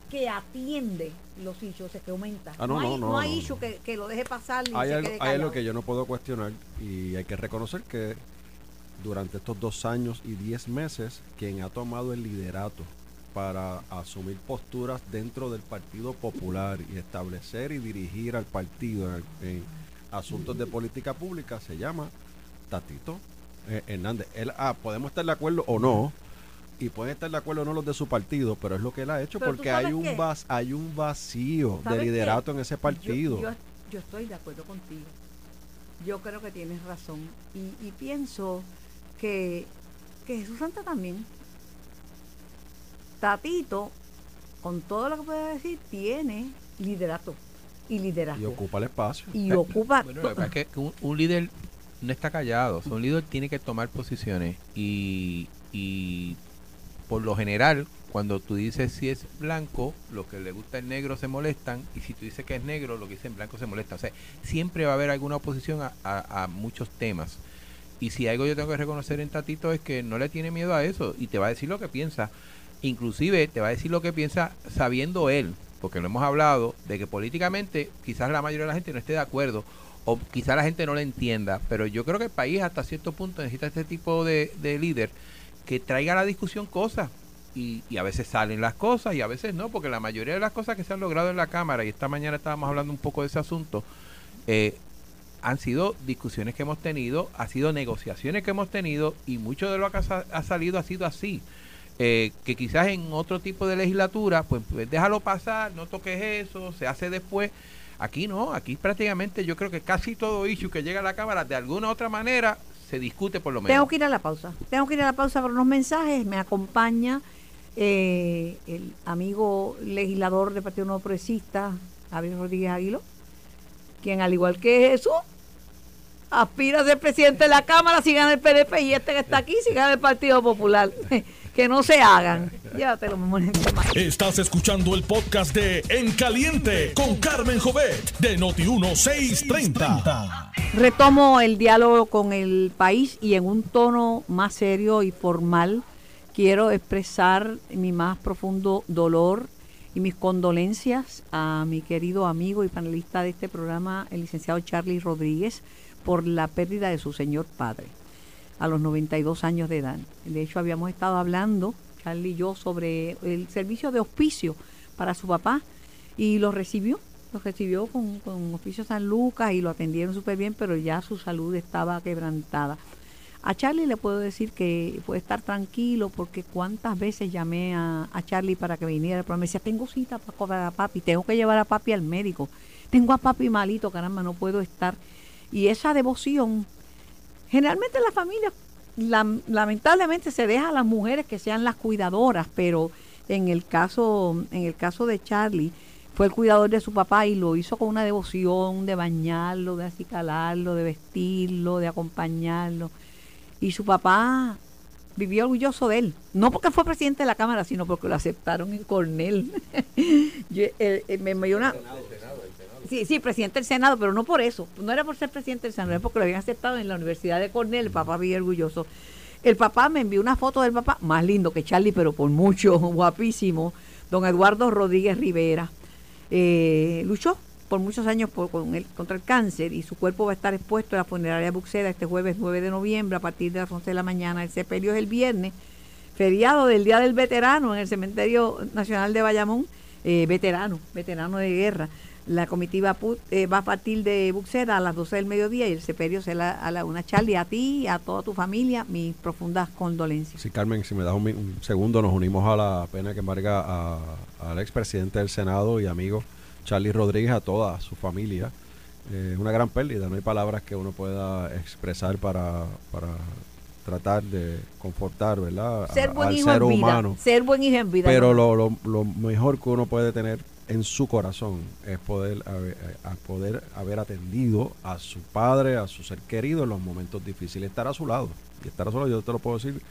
Speaker 2: Que atiende los issues, que aumenta.
Speaker 5: Ah, no, no, no,
Speaker 2: hay, no, que, lo deje pasar.
Speaker 5: hay, algo, hay algo que yo no puedo cuestionar y hay que reconocer que durante estos dos años y diez meses, quien ha tomado el liderato para asumir posturas dentro del Partido Popular y establecer y dirigir al partido en asuntos de política pública se llama Tatito eh, Hernández. Él, ah, podemos estar de acuerdo o no, y pueden estar de acuerdo o no los de su partido, pero es lo que él ha hecho porque hay un, vas, hay un vacío de liderato en ese partido.
Speaker 2: Yo, estoy de acuerdo contigo. Yo creo que tienes razón. Y, pienso que, que Jesús Santa también. Tatito, con todo lo que puede decir, tiene liderato y liderazgo.
Speaker 5: Y ocupa el espacio.
Speaker 2: Y ocupa...
Speaker 3: Bueno, es que un, líder no está callado, un líder tiene que tomar posiciones y, y por lo general cuando tú dices si es blanco, lo que le gusta el negro se molestan, y si tú dices que es negro, lo que dicen blanco se molesta. O sea, siempre va a haber alguna oposición a, a, muchos temas. Y si algo yo tengo que reconocer en Tatito es que no le tiene miedo a eso y te va a decir lo que piensa. Inclusive te va a decir lo que piensa sabiendo él, porque lo hemos hablado, de que políticamente quizás la mayoría de la gente no esté de acuerdo o quizás la gente no lo entienda, pero yo creo que el país hasta cierto punto necesita este tipo de, líder que traiga a la discusión cosas. Y, a veces salen las cosas y a veces no, porque la mayoría de las cosas que se han logrado en la Cámara, y esta mañana estábamos hablando un poco de ese asunto, eh, han sido discusiones que hemos tenido, ha sido negociaciones que hemos tenido y mucho de lo que ha, salido ha sido así. Eh, que quizás en otro tipo de legislatura, pues, pues, déjalo pasar, no toques eso, se hace después. Aquí no, aquí prácticamente yo creo que casi todo issue que llega a la Cámara de alguna u otra manera se discute por lo menos.
Speaker 2: Tengo que ir a la pausa, tengo que ir a la pausa por unos mensajes, me acompaña eh, el amigo legislador del Partido Nuevo Progresista, Javier Rodríguez Aguilo, quien al igual que Jesús, aspira a ser presidente de la Cámara si gana el PDP y este que está aquí si gana el Partido Popular. que no se hagan. Llévatelo,
Speaker 1: Estás escuchando el podcast de En Caliente con Carmen Jovet de Noti1630.
Speaker 2: Retomo el diálogo con el país y en un tono más serio y formal quiero expresar mi más profundo dolor y mis condolencias a mi querido amigo y panelista de este programa, el licenciado Charlie Rodríguez, por la pérdida de su señor padre a los 92 años de edad. De hecho, habíamos estado hablando, Charlie y yo, sobre el servicio de hospicio para su papá y lo recibió, lo recibió con, con Hospicio San Lucas y lo atendieron súper bien, pero ya su salud estaba quebrantada. A Charlie le puedo decir que puede estar tranquilo porque cuántas veces llamé a, Charlie para que viniera, pero me decía, tengo cita para cobrar a papi, tengo que llevar a papi al médico, tengo a papi malito, caramba, no puedo estar. Y esa devoción Generalmente la familia, lamentablemente se deja a las mujeres que sean las cuidadoras, pero en el caso, en el caso de Charlie, fue el cuidador de su papá y lo hizo con una devoción de bañarlo, de acicalarlo, de vestirlo, de acompañarlo. Y su papá vivió orgulloso de él. No porque fue presidente de la Cámara, sino porque lo aceptaron en Cornell. me, me dio una, Sí, sí, presidente del Senado, pero no por eso. No era por ser presidente del Senado, era porque lo habían aceptado en la Universidad de Cornell. El papá bien orgulloso. El papá me envió una foto del papá, más lindo que Charlie, pero por mucho, guapísimo. Don Eduardo Rodríguez Rivera. Eh, luchó por muchos años con el, contra el cáncer y su cuerpo va a estar expuesto en la funeraria Buxera este jueves 9 de noviembre a partir de las 11 de la mañana. El sepelio es el viernes, feriado del Día del Veterano en el Cementerio Nacional de Bayamón. Eh, veterano, veterano de guerra. La comitiva eh, va a partir de Buxera a las 12 del mediodía y el sepelio será a la una. Charlie, a ti y a toda tu familia, mis profundas condolencias.
Speaker 5: Sí, Carmen, si me das un, segundo, nos unimos a la pena que embarga al expresidente del Senado y amigo Charlie Rodríguez, a toda su familia. Eh, es una gran pérdida, no hay palabras que uno pueda expresar para, para tratar de confortar, ¿verdad?
Speaker 2: Ser buen hijo ser humano. Ser buen hijo en vida.
Speaker 5: Pero lo, lo, lo mejor que uno puede tener en su corazón es poder haber, a poder haber atendido a su padre, a su ser querido en los momentos difíciles, estar a su lado. Y estar a su lado, yo te lo puedo decir,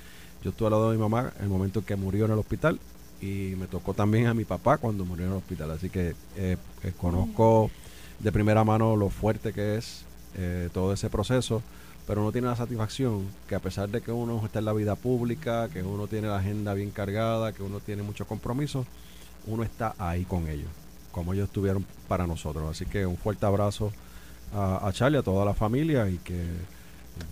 Speaker 5: yo estuve al lado de mi mamá en el momento en que murió en el hospital y me tocó también a mi papá cuando murió en el hospital. Así que eh, eh, conozco de primera mano lo fuerte que es eh, todo ese proceso, pero uno tiene la satisfacción que a pesar de que uno está en la vida pública, que uno tiene la agenda bien cargada, que uno tiene muchos compromisos, uno está ahí con ellos, como ellos estuvieron para nosotros. Así que un fuerte abrazo a, a Charlie, a toda la familia y que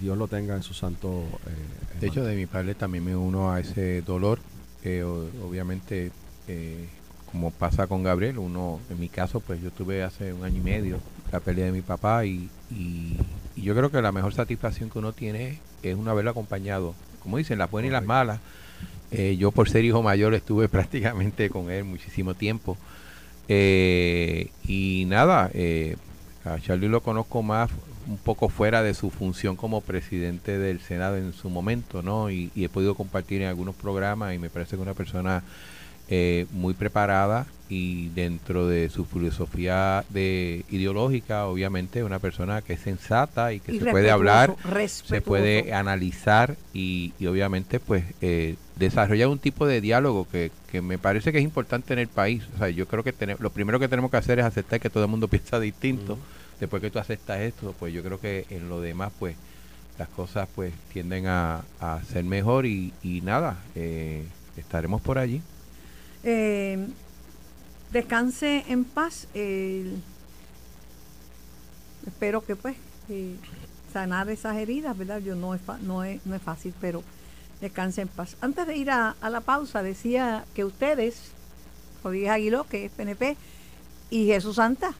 Speaker 5: Dios lo tenga en su santo.
Speaker 3: Eh, de hecho, de mi padre también me uno a ese dolor. que obviamente, eh, como pasa con Gabriel, uno, en mi caso, pues yo tuve hace un año y medio la pérdida de mi papá y, y, yo creo que la mejor satisfacción que uno tiene es uno haberlo acompañado, como dicen, las buenas y las malas, eh, yo por ser hijo mayor estuve prácticamente con él muchísimo tiempo. Eh, y nada, eh, a Charlie lo conozco más un poco fuera de su función como presidente del Senado en su momento, ¿no? Y, y he podido compartir en algunos programas y me parece que una persona eh, muy preparada y dentro de su filosofía de ideológica, obviamente, una persona que es sensata y que se puede hablar, se puede analizar y, obviamente, pues, eh, desarrollar un tipo de diálogo que, que, me parece que es importante en el país. O sea, yo creo que tenemos, lo primero que tenemos que hacer es aceptar que todo el mundo piensa distinto. Después que tú aceptas esto, pues yo creo que en lo demás, pues, las cosas, pues, tienden a, a ser mejor y, y nada, eh, estaremos por allí.
Speaker 2: Eh, descanse en paz. espero que pues eh, sanar esas heridas, ¿verdad? Yo no es, no es, no es fácil, pero descanse en paz. Antes de ir a, la pausa, decía que ustedes, Rodríguez Aguiló, que es PNP, y Jesús Santa,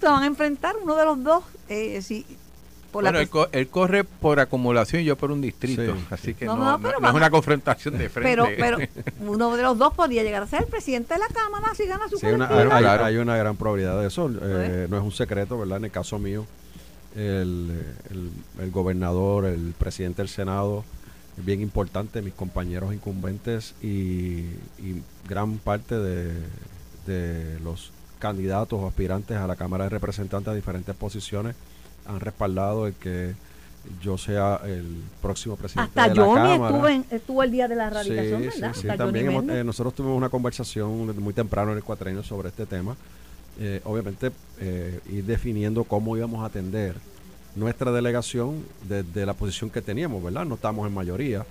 Speaker 2: se van a enfrentar uno de los dos. Eh, si,
Speaker 3: por bueno, él, corre por acumulación y yo por un distrito, así que no, es una confrontación de frente.
Speaker 2: Pero, pero uno de los dos podría llegar a ser el presidente de la Cámara si gana su sí,
Speaker 5: hay, una gran probabilidad de eso, eh, no es un secreto, ¿verdad? En el caso mío, el, el, gobernador, el presidente del Senado, bien importante, mis compañeros incumbentes y, gran parte de, de los candidatos o aspirantes a la Cámara de Representantes a diferentes posiciones han respaldado el que yo sea el próximo presidente
Speaker 2: Hasta de la Johnny Cámara. Estuvo, estuvo el día de la erradicación, ¿verdad?
Speaker 5: Sí, sí, también eh, nosotros tuvimos una conversación muy temprano en el cuatrenio sobre este tema. Eh, obviamente, eh, ir definiendo cómo íbamos a atender nuestra delegación desde la posición que teníamos, ¿verdad? No estamos en mayoría.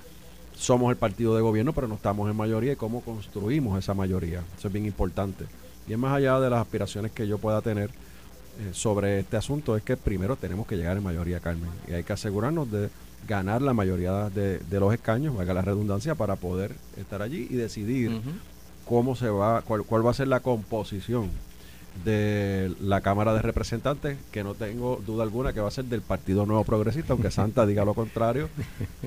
Speaker 5: Somos el partido de gobierno, pero no estamos en mayoría y cómo construimos esa mayoría. Eso es bien importante. Y es más allá de las aspiraciones que yo pueda tener eh, sobre este asunto es que primero tenemos que llegar en mayoría, Carmen, y hay que asegurarnos de ganar la mayoría de, los escaños, valga la redundancia, para poder estar allí y decidir cómo se va, cuál, cuál va a ser la composición de la Cámara de Representantes, que no tengo duda alguna que va a ser del Partido Nuevo Progresista, aunque Santa diga lo contrario,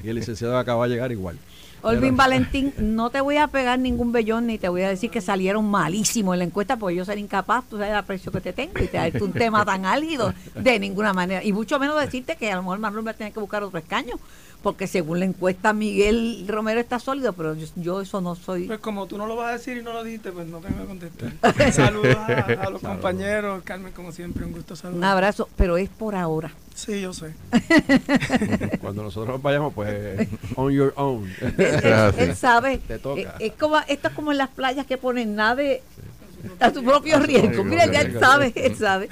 Speaker 5: y el licenciado acaba de llegar igual.
Speaker 2: Olvin Valentín, no te voy a pegar ningún bellón ni te voy a decir que salieron malísimo en la encuesta porque yo ser incapaz, tú sabes el aprecio que te tengo y te darte un tema tan álgido de ninguna manera. Y mucho menos decirte que a lo mejor Manuel va a tener que buscar otro escaño porque según la encuesta Miguel Romero está sólido, pero yo, eso no soy.
Speaker 6: Pues como tú no lo vas a decir y no lo dijiste, pues no tengo que contestar. Saludos a, los compañeros, Carmen, como siempre, un gusto saludar.
Speaker 2: Un abrazo, pero es por ahora.
Speaker 6: Sí, yo sé.
Speaker 5: Cuando nosotros vayamos, pues, on your own.
Speaker 2: él, sabe. Te toca. Es, como, esto es como en las playas que ponen nave a su propio riesgo. Mira, ya él sabe, él sabe.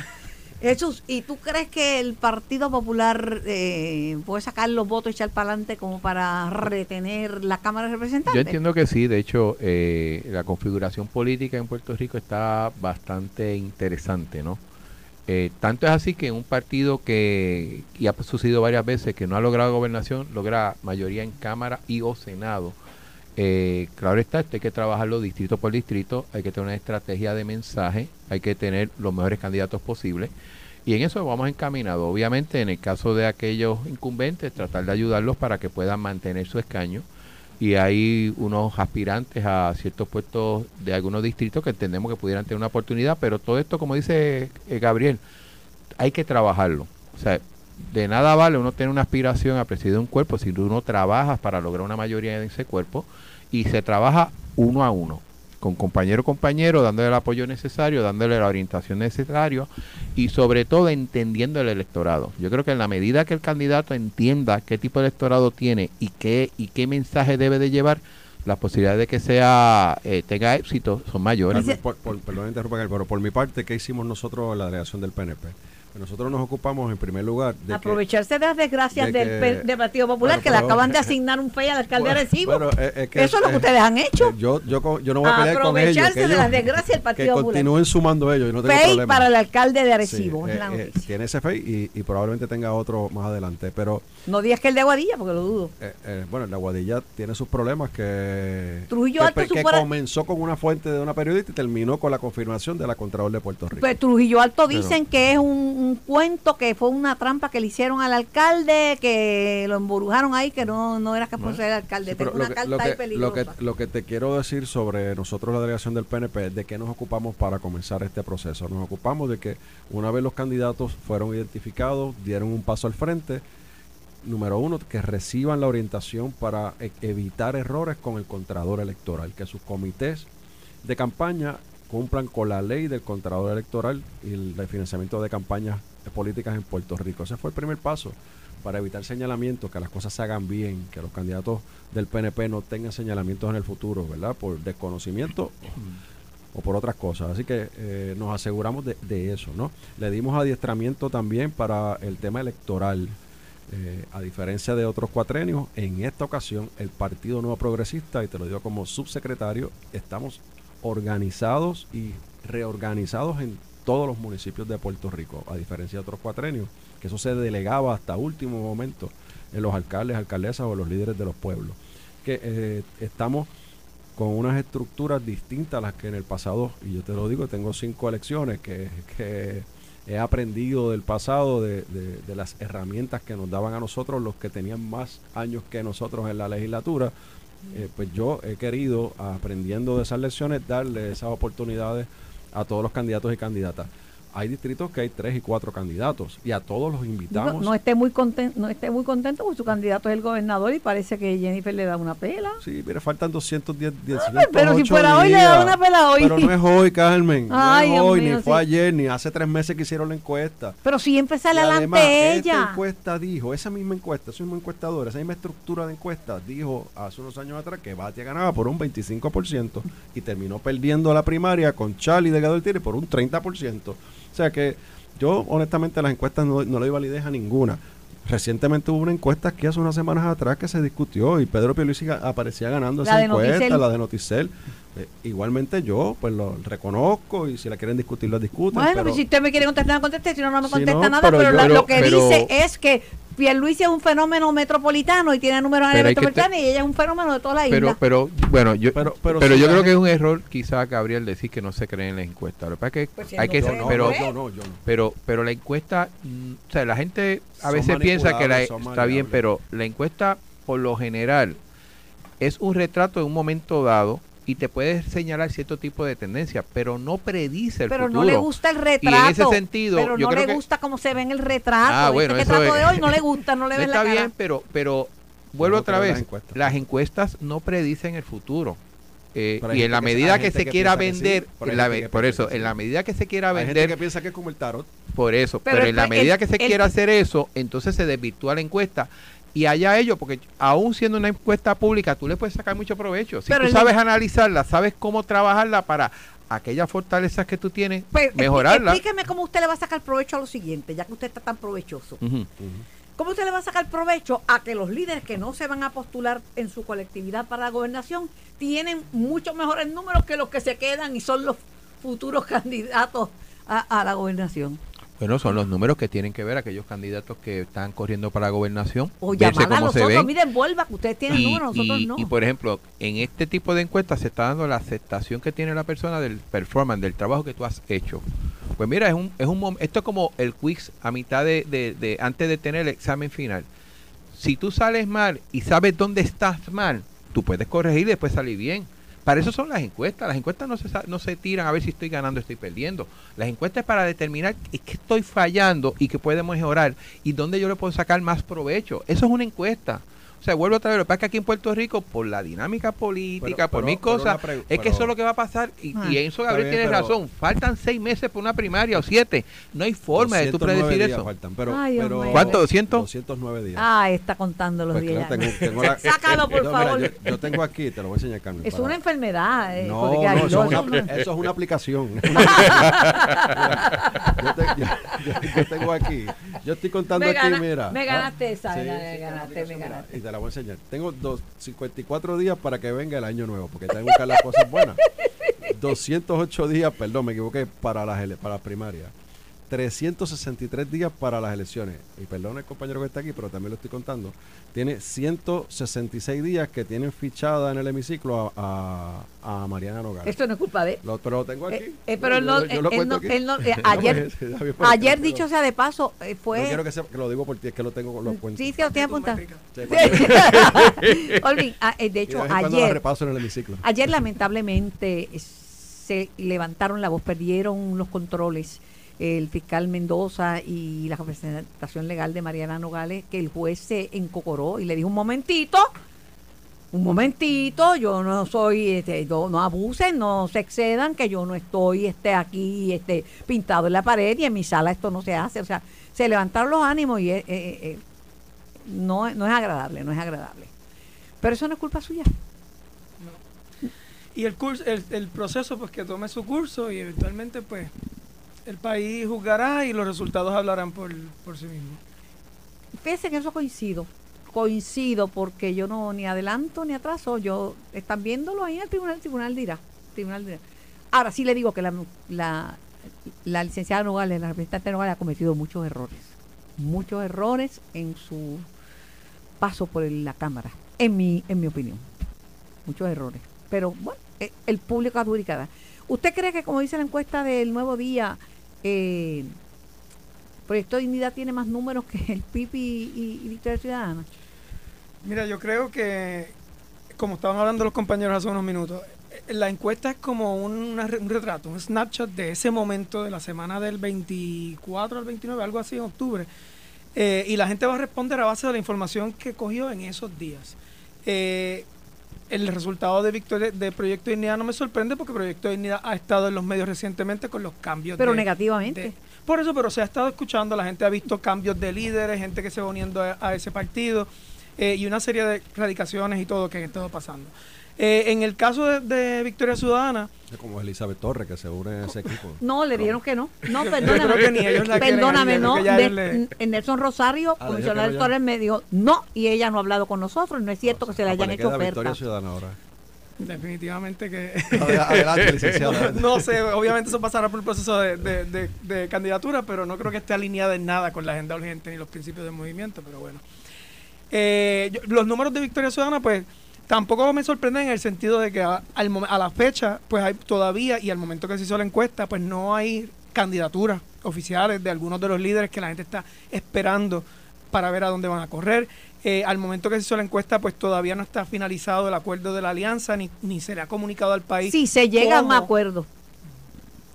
Speaker 2: Jesús, ¿y tú crees que el Partido Popular eh, puede sacar los votos y echar para adelante como para retener la Cámara de Representantes?
Speaker 3: Yo entiendo que sí, de hecho, eh, la configuración política en Puerto Rico está bastante interesante, ¿no? Eh, tanto es así que un partido que, y ha sucedido varias veces, que no ha logrado gobernación, logra mayoría en Cámara y o Senado. Claro está, esto hay que trabajarlo distrito por distrito, hay que tener una estrategia de mensaje, hay que tener los mejores candidatos posibles. Y en eso vamos encaminados. Obviamente, en el caso de aquellos incumbentes, tratar de ayudarlos para que puedan mantener su escaño. Y hay unos aspirantes a ciertos puestos de algunos distritos que entendemos que pudieran tener una oportunidad, pero todo esto, como dice eh, Gabriel, hay que trabajarlo. O sea, de nada vale uno tener una aspiración a presidir un cuerpo si uno trabaja para lograr una mayoría en ese cuerpo y se trabaja uno a uno con compañero compañero, dándole el apoyo necesario, dándole la orientación necesaria y sobre todo entendiendo el electorado. Yo creo que en la medida que el candidato entienda qué tipo de electorado tiene y qué, y qué mensaje debe de llevar, las posibilidades de que sea eh, tenga éxito son mayores.
Speaker 5: Por, perdón, interrumpa, pero por mi parte, ¿qué hicimos nosotros en la delegación del PNP? Nosotros nos ocupamos en primer lugar
Speaker 2: de aprovecharse de las desgracias del, Partido Popular que le acaban de asignar un FEI al alcalde de Arecibo. Eso es lo que ustedes han hecho.
Speaker 5: Eh, yo, yo, yo no voy a pelear con ellos.
Speaker 2: Aprovecharse de las desgracias del Partido
Speaker 5: Popular. continúen sumando ellos. no tengo FEI
Speaker 2: para el alcalde de Arecibo.
Speaker 5: Eh, eh, tiene ese FEI y, y, probablemente tenga otro más adelante. Pero
Speaker 2: no digas que el de Aguadilla porque lo dudo.
Speaker 5: bueno, el de Aguadilla tiene sus problemas que,
Speaker 2: Trujillo Alto
Speaker 5: que, comenzó con una fuente de una periodista y terminó con la confirmación de la Contralor de Puerto Rico.
Speaker 2: Pues Trujillo Alto dicen que es un, un cuento que fue una trampa que le hicieron al alcalde, que lo emburujaron ahí, que no, no era capaz de ser alcalde. Tengo una carta
Speaker 5: lo que, lo que te quiero decir sobre nosotros, la delegación del PNP, de qué nos ocupamos para comenzar este proceso. Nos ocupamos de que una vez los candidatos fueron identificados, dieron un paso al frente, número uno, que reciban la orientación para e, evitar errores con el contrador electoral, que sus comités de campaña cumplan con la ley del contrador electoral y el financiamiento de campañas políticas en Puerto Rico. Ese fue el primer paso para evitar señalamientos, que las cosas se hagan bien, que los candidatos del PNP no tengan señalamientos en el futuro, ¿verdad? Por desconocimiento o por otras cosas. Así que eh, nos aseguramos de, eso, ¿no? Le dimos adiestramiento también para el tema electoral. Eh, a diferencia de otros cuatrenios, en esta ocasión el Partido Nuevo Progresista, y te lo digo como subsecretario, estamos organizados y reorganizados en todos los municipios de Puerto Rico, a diferencia de otros cuatrenios, que eso se delegaba hasta último momento en los alcaldes, alcaldesas o los líderes de los pueblos. Que eh, estamos con unas estructuras distintas a las que en el pasado, y yo te lo digo, tengo cinco elecciones que, he aprendido del pasado, de, de- de las herramientas que nos daban a nosotros los que tenían más años que nosotros en la legislatura. Eh, pues yo he querido, aprendiendo de esas lecciones, darle esas oportunidades a todos los candidatos y candidatas. Hay distritos que hay tres y cuatro candidatos y a todos los invitamos.
Speaker 2: no esté muy contento, no esté muy contento porque su candidato es el gobernador y parece que Jennifer le da una pela.
Speaker 5: Sí, mire, faltan 210 10,
Speaker 2: pero si
Speaker 5: 208
Speaker 2: fuera hoy, le da una pela hoy.
Speaker 5: Pero no es hoy, Carmen.
Speaker 2: Ay,
Speaker 5: no es hoy,
Speaker 2: mío,
Speaker 5: ni fue
Speaker 2: sí.
Speaker 5: ayer, ni hace tres meses que hicieron la encuesta.
Speaker 2: Pero siempre sale
Speaker 5: Y
Speaker 2: adelante
Speaker 5: además, Esta
Speaker 2: ella.
Speaker 5: encuesta dijo, esa misma encuesta, esa misma encuestadora, esa misma estructura de encuesta, dijo hace unos años atrás que Batia ganaba por un 25% y terminó perdiendo la primaria con Charlie Delgado del Tigre por un 30%. O sea que yo, honestamente, las encuestas no, no le doy validez a ninguna. Recientemente hubo una encuesta aquí hace unas semanas atrás que se discutió y Pedro Pierluisi aparecía ganando
Speaker 2: La
Speaker 5: esa encuesta,
Speaker 2: Noticel.
Speaker 5: la de Noticel. Eh, igualmente yo, pues lo reconozco y si la quieren discutir, lo discuten.
Speaker 2: Bueno,
Speaker 5: pero-
Speaker 2: pues si usted me quiere contestar, conteste, si no, no me
Speaker 5: Si
Speaker 2: contesta
Speaker 5: no,
Speaker 2: nada,
Speaker 5: pero
Speaker 2: pero,
Speaker 5: yo-
Speaker 2: la-
Speaker 3: pero-
Speaker 2: lo que
Speaker 3: pero-
Speaker 2: dice es que Pierluisi es un fenómeno metropolitano y tiene números
Speaker 3: Pero hay que
Speaker 2: metropolitano y ella es un fenómeno de toda la isla.
Speaker 3: Pero, pero, bueno, yo,
Speaker 5: Pero-
Speaker 3: pero,
Speaker 5: pero si
Speaker 3: yo
Speaker 5: la
Speaker 3: creo que es un error quizá, Gabriel, decir que no se cree en las encuestas. Lo que pasa es que
Speaker 2: Pues
Speaker 3: hay que ser, pero,
Speaker 2: no cree.
Speaker 5: yo no, yo no.
Speaker 3: pero, pero la encuesta, mm, o sea, la gente a
Speaker 5: Son
Speaker 3: veces piensa que la, está bien, pero la encuesta, por lo general, es un retrato de un momento dado y te puede señalar cierto tipo de tendencia, pero no predice el
Speaker 2: pero
Speaker 3: futuro.
Speaker 2: no le gusta el
Speaker 3: Y
Speaker 2: retrato.
Speaker 3: en ese sentido,
Speaker 2: pero
Speaker 3: yo
Speaker 2: no
Speaker 3: creo
Speaker 2: le
Speaker 3: que-
Speaker 2: gusta cómo se ve en el retrato.
Speaker 3: Ah, bueno,
Speaker 2: Este
Speaker 3: eso
Speaker 2: retrato
Speaker 3: es-
Speaker 2: de hoy no le gusta, no le
Speaker 3: No
Speaker 2: ve en la
Speaker 3: está bien, pero, pero vuelvo
Speaker 5: no
Speaker 3: otra
Speaker 5: las
Speaker 3: vez.
Speaker 5: encuestas.
Speaker 3: Las encuestas no predicen el futuro. Eh,
Speaker 5: Pero
Speaker 3: y en
Speaker 5: gente
Speaker 3: la medida que
Speaker 5: gente
Speaker 3: se
Speaker 5: que
Speaker 3: quiera
Speaker 5: sí,
Speaker 3: vender,
Speaker 5: pero hay
Speaker 3: en la
Speaker 5: gente
Speaker 3: ve-
Speaker 5: que
Speaker 3: por eso, en la medida que se quiera
Speaker 5: Hay gente
Speaker 3: vender,
Speaker 5: que piensa que es como el tarot.
Speaker 3: por eso,
Speaker 2: Pero
Speaker 3: pero,
Speaker 2: el
Speaker 3: en la medida
Speaker 2: el-
Speaker 3: que se
Speaker 2: el-
Speaker 3: quiera hacer eso, entonces se desvirtúa la encuesta. Y allá ellos, porque aún siendo una encuesta pública, tú le puedes sacar mucho provecho. Si
Speaker 2: Pero
Speaker 3: tú
Speaker 2: el-
Speaker 3: sabes analizarla, sabes cómo trabajarla para aquellas fortalezas que tú tienes,
Speaker 2: Pues,
Speaker 3: mejorarla.
Speaker 2: Explíqueme cómo usted le va a sacar provecho a lo siguiente, ya que usted está tan provechoso. ¿Cómo usted le va a sacar provecho a que los líderes que no se van a postular en su colectividad para la gobernación tienen mucho mejores números que los que se quedan y son los futuros candidatos a, a la gobernación?
Speaker 3: Bueno, son los números que tienen que ver aquellos candidatos que están corriendo para la gobernación.
Speaker 2: O llamar a nosotros,
Speaker 3: ven.
Speaker 2: miren, vuelva, que ustedes tienen
Speaker 3: y,
Speaker 2: números, nosotros
Speaker 3: y-
Speaker 2: no.
Speaker 3: y, por ejemplo, en este tipo de encuestas se está dando la aceptación que tiene la persona del performance, del trabajo que tú has hecho. Pues mira, es un, es un esto es como el quiz a mitad de, de- de- antes de tener el examen final. Si tú sales mal y sabes dónde estás mal, tú puedes corregir y después salir bien. Para eso son las encuestas. Las encuestas no se, no se tiran a ver si estoy ganando o estoy perdiendo. Las encuestas es para determinar qué estoy fallando y qué podemos mejorar y dónde yo le puedo sacar más provecho. Eso es una encuesta. O sea, vuelvo otra vez. Lo que pasa es que aquí en Puerto Rico, por la dinámica política,
Speaker 5: Pero-
Speaker 3: por
Speaker 5: pero-
Speaker 3: mil
Speaker 5: pero
Speaker 3: cosas, es que eso es lo que va a pasar. Y,
Speaker 2: Ah.
Speaker 3: y eso Gabriel
Speaker 5: bien,
Speaker 3: tiene
Speaker 5: pero-
Speaker 3: razón. Faltan seis meses por una primaria o siete. No hay forma de tú
Speaker 5: 209
Speaker 3: predecir
Speaker 5: días
Speaker 3: eso.
Speaker 5: faltan, pero,
Speaker 2: Ay,
Speaker 5: pero-.
Speaker 3: ¿Cuánto? ¿200?
Speaker 5: 209 días.
Speaker 2: Ah, está contando los
Speaker 5: Pues
Speaker 2: días.
Speaker 5: claro, tengo- tengo la-
Speaker 2: Sácalo, por
Speaker 5: No, mira,
Speaker 2: favor.
Speaker 5: yo, yo tengo aquí, te lo voy a enseñar, Carmen.
Speaker 2: es
Speaker 5: para-
Speaker 2: una enfermedad. eh,
Speaker 5: No, no,
Speaker 2: hay
Speaker 5: eso,
Speaker 2: dos-
Speaker 5: es una, eso es una aplicación. yo, te- yo- yo- yo tengo aquí, yo estoy contando
Speaker 2: me,
Speaker 5: aquí,
Speaker 2: gana-
Speaker 5: mira.
Speaker 2: me ganaste esa,
Speaker 5: Sí,
Speaker 2: me ganaste, me ganaste.
Speaker 5: La voy a enseñar. Tengo dos, 54 días para que venga el año nuevo, porque tengo que buscar las cosas buenas. 208 días, perdón, me equivoqué, para las, para las primarias. 363 días para las elecciones. Y perdón el compañero que está aquí, pero también lo estoy contando. Tiene 166 días que tienen fichada en el hemiciclo a, a, a Mariana Nogales.
Speaker 2: Esto no es culpa de
Speaker 5: Lo, pero lo tengo aquí.
Speaker 2: Eh, eh, pero él no, él no- él no-
Speaker 5: No,
Speaker 2: ayer, ayer dicho sea de paso, eh,
Speaker 5: No
Speaker 2: fue...
Speaker 5: quiero que, sea, que lo digo porque es que lo tengo, lo cuento.
Speaker 2: sí, que lo tiene apuntado.
Speaker 5: Sí,
Speaker 2: Olvin, ah, eh, de hecho,
Speaker 5: de
Speaker 2: ayer,
Speaker 5: repaso en el hemiciclo.
Speaker 2: ayer lamentablemente eh, se levantaron la voz, perdieron los controles el fiscal Mendoza y la representación legal de Mariana Nogales, que el juez se encocoró y le dijo un momentito, un momentito, yo no soy, este, no, no abusen, no se excedan, que yo no estoy este, aquí este, pintado en la pared y en mi sala esto no se hace. O sea, se levantaron los ánimos y eh, eh, eh, no, no es agradable, no es agradable. Pero eso no es culpa suya.
Speaker 6: Y el curso, el, el proceso, pues que tome su curso y eventualmente, pues, el país juzgará y los resultados hablarán por, por sí mismos.
Speaker 2: Fíjense que eso coincido. Coincido porque yo no ni adelanto ni atraso. Yo están viéndolo ahí en el tribunal, el tribunal dirá. tribunal dirá. Ahora sí le digo que la, la, la licenciada Nogales, la representante Nogales ha cometido muchos errores. Muchos errores en su paso por la Cámara, en mi, en mi opinión. Muchos errores. Pero bueno, eh, el público adjudicará. ¿Usted cree que, como dice la encuesta del Nuevo Día, eh, Proyecto Dignidad tiene más números que el PIB y, y- y Victoria Ciudadana.
Speaker 6: Mira, yo creo que, como estaban hablando los compañeros hace unos minutos, eh, la encuesta es como un retrato, un snapshot de ese momento de la semana del 24 al 29, algo así en octubre. Eh, y la gente va a responder a base de la información que cogió en esos días. Eh, el resultado de Victoria de Proyecto Dignidad no me sorprende porque Proyecto Dignidad ha estado en los medios recientemente con los cambios.
Speaker 2: Pero
Speaker 6: de-
Speaker 2: negativamente.
Speaker 6: de- por eso, pero se ha estado escuchando, la gente ha visto cambios de líderes, gente que se va uniendo a, a ese partido eh, y una serie de radicaciones y todo que han estado pasando. Eh, en el caso de, de Victoria Ciudadana,
Speaker 5: Es como Elizabeth Torres que se une a ese equipo.
Speaker 2: No, le dieron que no. No, perdóname.
Speaker 6: que ni ellos la quieren
Speaker 2: Perdóname, no. De-
Speaker 6: le-
Speaker 2: Nelson Rosario,
Speaker 5: Ah,
Speaker 2: comisionado
Speaker 5: dijeron
Speaker 2: electoral, me dijo no, y ella no ha hablado con nosotros. No es cierto que se le
Speaker 5: Ah,
Speaker 2: hayan
Speaker 5: pues
Speaker 2: hecho
Speaker 5: queda Victoria
Speaker 2: ofertas.
Speaker 5: Ciudadana ahora.
Speaker 6: definitivamente que...
Speaker 5: Adelante, licenciada.
Speaker 6: no sé, obviamente eso pasará por el proceso de, de- de- de candidatura, pero no creo que esté alineada en nada con la agenda urgente ni los principios del movimiento, pero bueno. Eh, yo- los números de Victoria Ciudadana, pues tampoco me sorprenden en el sentido de que a, al momen- a la fecha, pues hay todavía, y al momento que se hizo la encuesta, pues no hay candidaturas oficiales de algunos de los líderes que la gente está esperando para ver a dónde van a correr. Eh, al momento que se hizo la encuesta, pues todavía no está finalizado el acuerdo de la alianza, ni, ni se le ha comunicado al país.
Speaker 2: Si se llega a un acuerdo.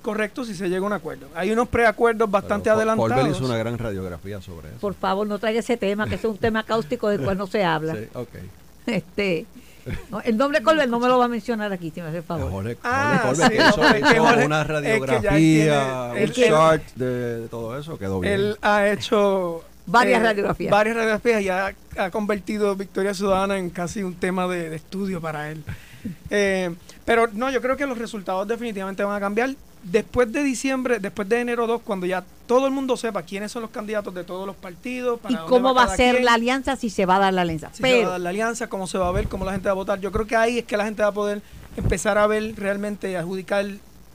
Speaker 6: Correcto, si se llega a un acuerdo. Hay unos preacuerdos bastante
Speaker 5: Pero
Speaker 6: adelantados.
Speaker 5: Paul Bell hizo una gran radiografía sobre eso.
Speaker 2: Por favor, no traiga ese tema, que es un tema cáustico del cual no se habla.
Speaker 5: Sí, ok.
Speaker 2: Este, no, el nombre Colbert no me lo va a mencionar aquí, si me hace el favor.
Speaker 5: Jorge,
Speaker 6: Ah,
Speaker 5: Jorge Colbert,
Speaker 6: sí,
Speaker 5: que
Speaker 6: no,
Speaker 5: hizo,
Speaker 6: pero es que
Speaker 5: hizo
Speaker 6: Jorge-
Speaker 5: una
Speaker 6: es que
Speaker 5: radiografía,
Speaker 6: tiene-
Speaker 5: un chart de, de todo eso, quedó bien.
Speaker 6: Él ha hecho eh,
Speaker 2: Varias radiografías.
Speaker 6: Varias radiografías y ha, ha convertido Victoria Ciudadana en casi un tema de, de estudio para él. Eh, pero no, yo creo que los resultados definitivamente van a cambiar. Después de diciembre, después de enero 2, cuando ya todo el mundo sepa quiénes son los candidatos de todos los partidos, para
Speaker 2: Y cómo va a ser
Speaker 6: quien,
Speaker 2: la alianza, si se va a dar la alianza.
Speaker 6: si se va a dar la alianza, cómo se va a ver, cómo la gente va a votar. Yo creo que ahí es que la gente va a poder empezar a ver realmente, adjudicar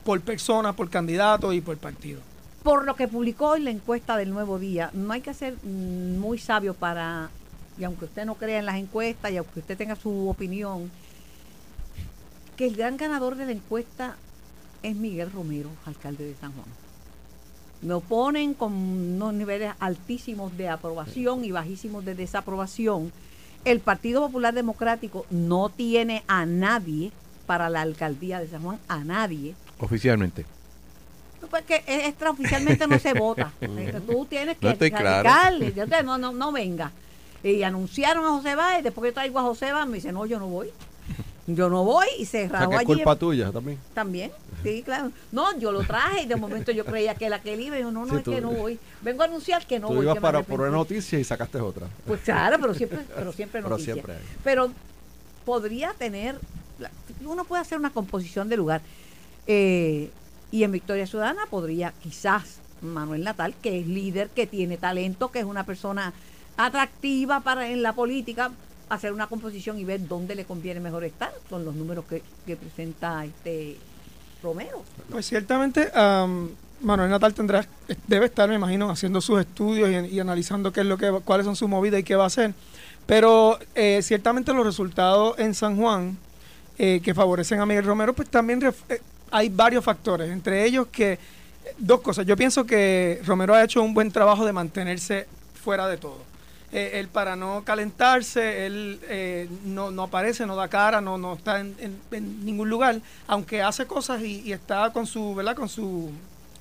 Speaker 6: por persona, por candidato y por partido.
Speaker 2: por lo que publicó hoy la encuesta del Nuevo Día, no hay que ser mm, muy sabio para, y aunque usted no crea en las encuestas y aunque usted tenga su opinión, que el gran ganador de la encuesta es Miguel Romero, alcalde de San Juan. Lo ponen con unos niveles altísimos de aprobación y bajísimos de desaprobación. El Partido Popular Democrático no tiene a nadie para la alcaldía de San Juan, a nadie.
Speaker 3: Oficialmente.
Speaker 2: Porque e- extraoficialmente no se vota. Eh, Tú tienes que
Speaker 3: No claro.
Speaker 2: radicarle. Te- no, no, no venga. Y anunciaron a José Báez, después que traigo a José Báez, me dice, no, yo no voy. Yo no voy y se
Speaker 5: O sea,
Speaker 2: rajó
Speaker 5: que es
Speaker 2: allí.
Speaker 5: culpa tuya también.
Speaker 2: También, sí, claro. No, yo lo traje y de momento yo creía que la que él iba y yo, no, no,
Speaker 5: Sí,
Speaker 2: es
Speaker 5: tú-
Speaker 2: que no voy. Vengo a anunciar que no
Speaker 5: Tú
Speaker 2: voy.
Speaker 5: ibas
Speaker 2: que me
Speaker 5: para por una noticia y sacaste otra.
Speaker 2: Pues claro, pero siempre, pero siempre
Speaker 5: Pero
Speaker 2: noticia.
Speaker 5: siempre hay.
Speaker 2: Pero podría tener, uno puede hacer una composición de lugar. Eh, y en Victoria Ciudadana podría quizás Manuel Natal, que es líder, que tiene talento, que es una persona atractiva para en la política, hacer una composición y ver dónde le conviene mejor estar con los números que, que presenta este Romero.
Speaker 6: Pues ciertamente am, Manuel Natal tendrá, debe estar, me imagino, haciendo sus estudios y, analizando qué es lo que, cuáles son sus movidas y qué va a hacer. Pero eh, ciertamente los resultados en San Juan eh, que favorecen a Miguel Romero, pues también eh, hay varios factores, entre ellos que eh, dos cosas. Yo pienso que Romero ha hecho un buen trabajo de mantenerse fuera de todo. Eh, él para no calentarse, él eh, no, no aparece, no da cara, no, no está en, en- en ningún lugar, aunque hace cosas y, y está con su, ¿verdad? Con su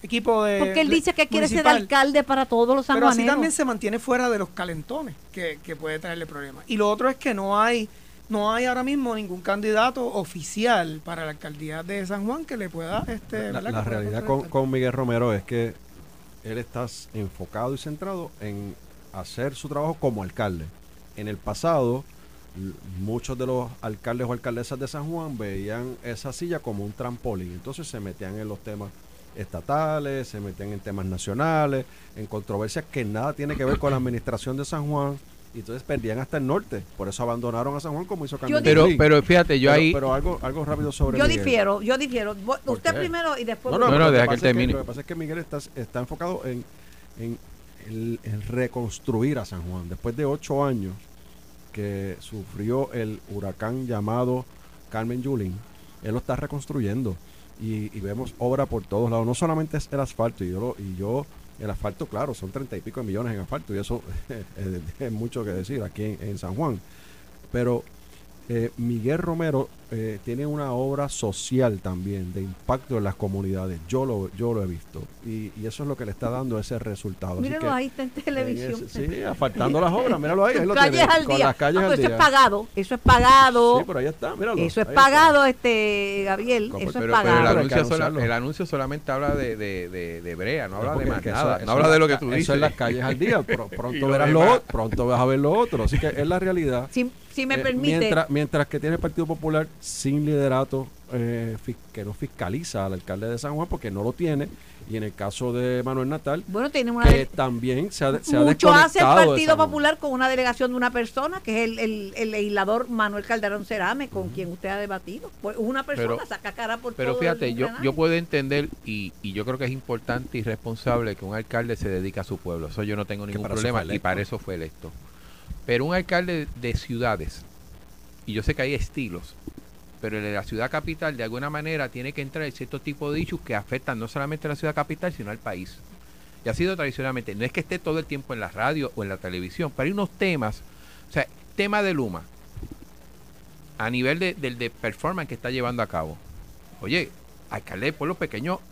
Speaker 6: equipo de
Speaker 2: Porque él
Speaker 6: de-
Speaker 2: dice que quiere ser alcalde para todos los
Speaker 6: Pero así
Speaker 2: sanjuaneros.
Speaker 6: también se mantiene fuera de los calentones que, que puede traerle problemas. Y lo otro es que no hay no hay ahora mismo ningún candidato oficial para la alcaldía de San Juan que le pueda este
Speaker 5: La,
Speaker 6: ¿verdad?
Speaker 5: la realidad con, con Miguel Romero es que él está enfocado y centrado en hacer su trabajo como alcalde. En el pasado, muchos de los alcaldes o alcaldesas de San Juan veían esa silla como un trampolín. Entonces se metían en los temas estatales, se metían en temas nacionales, en controversias que nada tiene que ver con la administración de San Juan. Y entonces perdían hasta el norte. Por eso abandonaron a San Juan como hizo Carmen
Speaker 3: Pero, pero fíjate, yo
Speaker 5: Pero-
Speaker 3: ahí.
Speaker 5: pero algo, algo rápido sobre
Speaker 2: Yo
Speaker 5: Miguel.
Speaker 2: difiero, yo difiero. Vo-
Speaker 5: ¿Por
Speaker 2: Usted
Speaker 5: qué?
Speaker 2: primero y después...
Speaker 5: No,
Speaker 3: no,
Speaker 5: no,
Speaker 3: no,
Speaker 5: lo que
Speaker 3: deja que
Speaker 5: pasa
Speaker 3: él
Speaker 5: es
Speaker 3: termine.
Speaker 5: Lo que pasa es que Miguel está, está enfocado en, en el, reconstruir a San Juan. Después de ocho años que sufrió el huracán llamado Carmen Yulín, él lo está reconstruyendo. Y, vemos obra por todos lados. No solamente es el asfalto, y yo, y yo El asfalto, claro, son treinta y pico de millones en asfalto y eso es, mucho que decir aquí en San Juan. Pero eh, Miguel Romero eh, tiene una obra social también de impacto en las comunidades. Yo lo, yo lo he visto. Y, y eso es lo que le está dando ese resultado. Así
Speaker 2: Míralo
Speaker 5: que
Speaker 2: ahí está en
Speaker 5: en
Speaker 2: televisión.
Speaker 5: ese- sí, asfaltando las obras. Míralo ahí. ahí lo
Speaker 2: calles
Speaker 5: tiene,
Speaker 2: al
Speaker 5: con
Speaker 2: día.
Speaker 5: las calles
Speaker 2: Ah,
Speaker 5: al
Speaker 2: eso
Speaker 5: día.
Speaker 2: es pagado, eso es pagado.
Speaker 5: Sí, pero ahí está. Míralo.
Speaker 2: eso es
Speaker 5: está.
Speaker 2: pagado, este Gabriel,
Speaker 5: Como-
Speaker 2: eso es
Speaker 3: pero,
Speaker 2: pagado.
Speaker 3: el,
Speaker 5: Pero
Speaker 3: anuncio sola- el anuncio solamente habla de, de, de, de brea, no habla de más nada.
Speaker 5: eso
Speaker 3: no habla
Speaker 5: es
Speaker 3: de lo que tú
Speaker 5: Eso
Speaker 3: dices.
Speaker 5: en las calles al día. Pronto verás lo otro, pronto vas a ver lo otro. Así que es la realidad.
Speaker 2: Si, si me
Speaker 5: Eh,
Speaker 2: permite,
Speaker 5: Mientras, mientras que tiene el Partido Popular sin liderato eh, que no fiscaliza al alcalde de San Juan porque no lo tiene. Y en el caso de Manuel Natal,
Speaker 2: bueno, tiene una
Speaker 5: que también se ha, se ha
Speaker 2: mucho hace el Partido. Popular con una delegación de una persona que es el, el, el legislador Manuel Calderón Cerame, con quien usted ha debatido. Pues una persona
Speaker 3: Pero-
Speaker 2: saca cara por
Speaker 3: Pero
Speaker 2: todo
Speaker 3: fíjate,
Speaker 2: el
Speaker 3: yo, yo puedo entender y, y yo creo que es importante y responsable que un alcalde se dedique a su pueblo. Eso yo no tengo ningún problema y para eso fue electo. Pero un alcalde de ciudades, y yo sé que hay estilos, pero el de la ciudad capital de alguna manera tiene que entrar en cierto tipo de issues que afectan no solamente a la ciudad capital, sino al país. Y ha sido tradicionalmente, no es que esté todo el tiempo en la radio o en la televisión, pero hay unos temas, o sea, tema de Luma, a nivel de, del de performance que está llevando a cabo. Oye, alcalde de pueblos pequeños eh,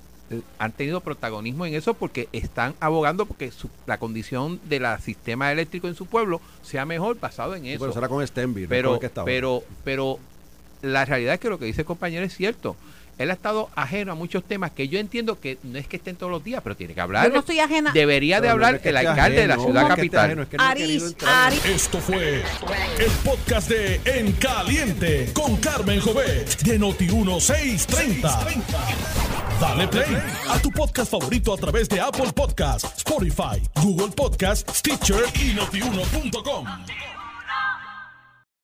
Speaker 3: han tenido protagonismo en eso porque están abogando porque su- la condición del sistema eléctrico en su pueblo sea mejor basado en
Speaker 5: Sí,
Speaker 3: eso.
Speaker 5: pero será con Stenby.
Speaker 3: pero, pero, pero la realidad es que lo que dice el compañero es cierto. Él ha estado ajeno a muchos temas que yo entiendo que no es que estén todos los días, pero tiene que hablar.
Speaker 2: Yo no estoy ajena.
Speaker 3: Debería de
Speaker 5: no
Speaker 3: hablar
Speaker 5: es que
Speaker 3: el alcalde de la ciudad
Speaker 5: no ajeno,
Speaker 3: capital.
Speaker 5: es que.
Speaker 2: Aris.
Speaker 1: Esto fue el podcast de En Caliente con Carmen Jovet de Noti1630. Dale play a tu podcast favorito a través de Apple Podcasts, Spotify, Google Podcasts, Stitcher y notiuno.com.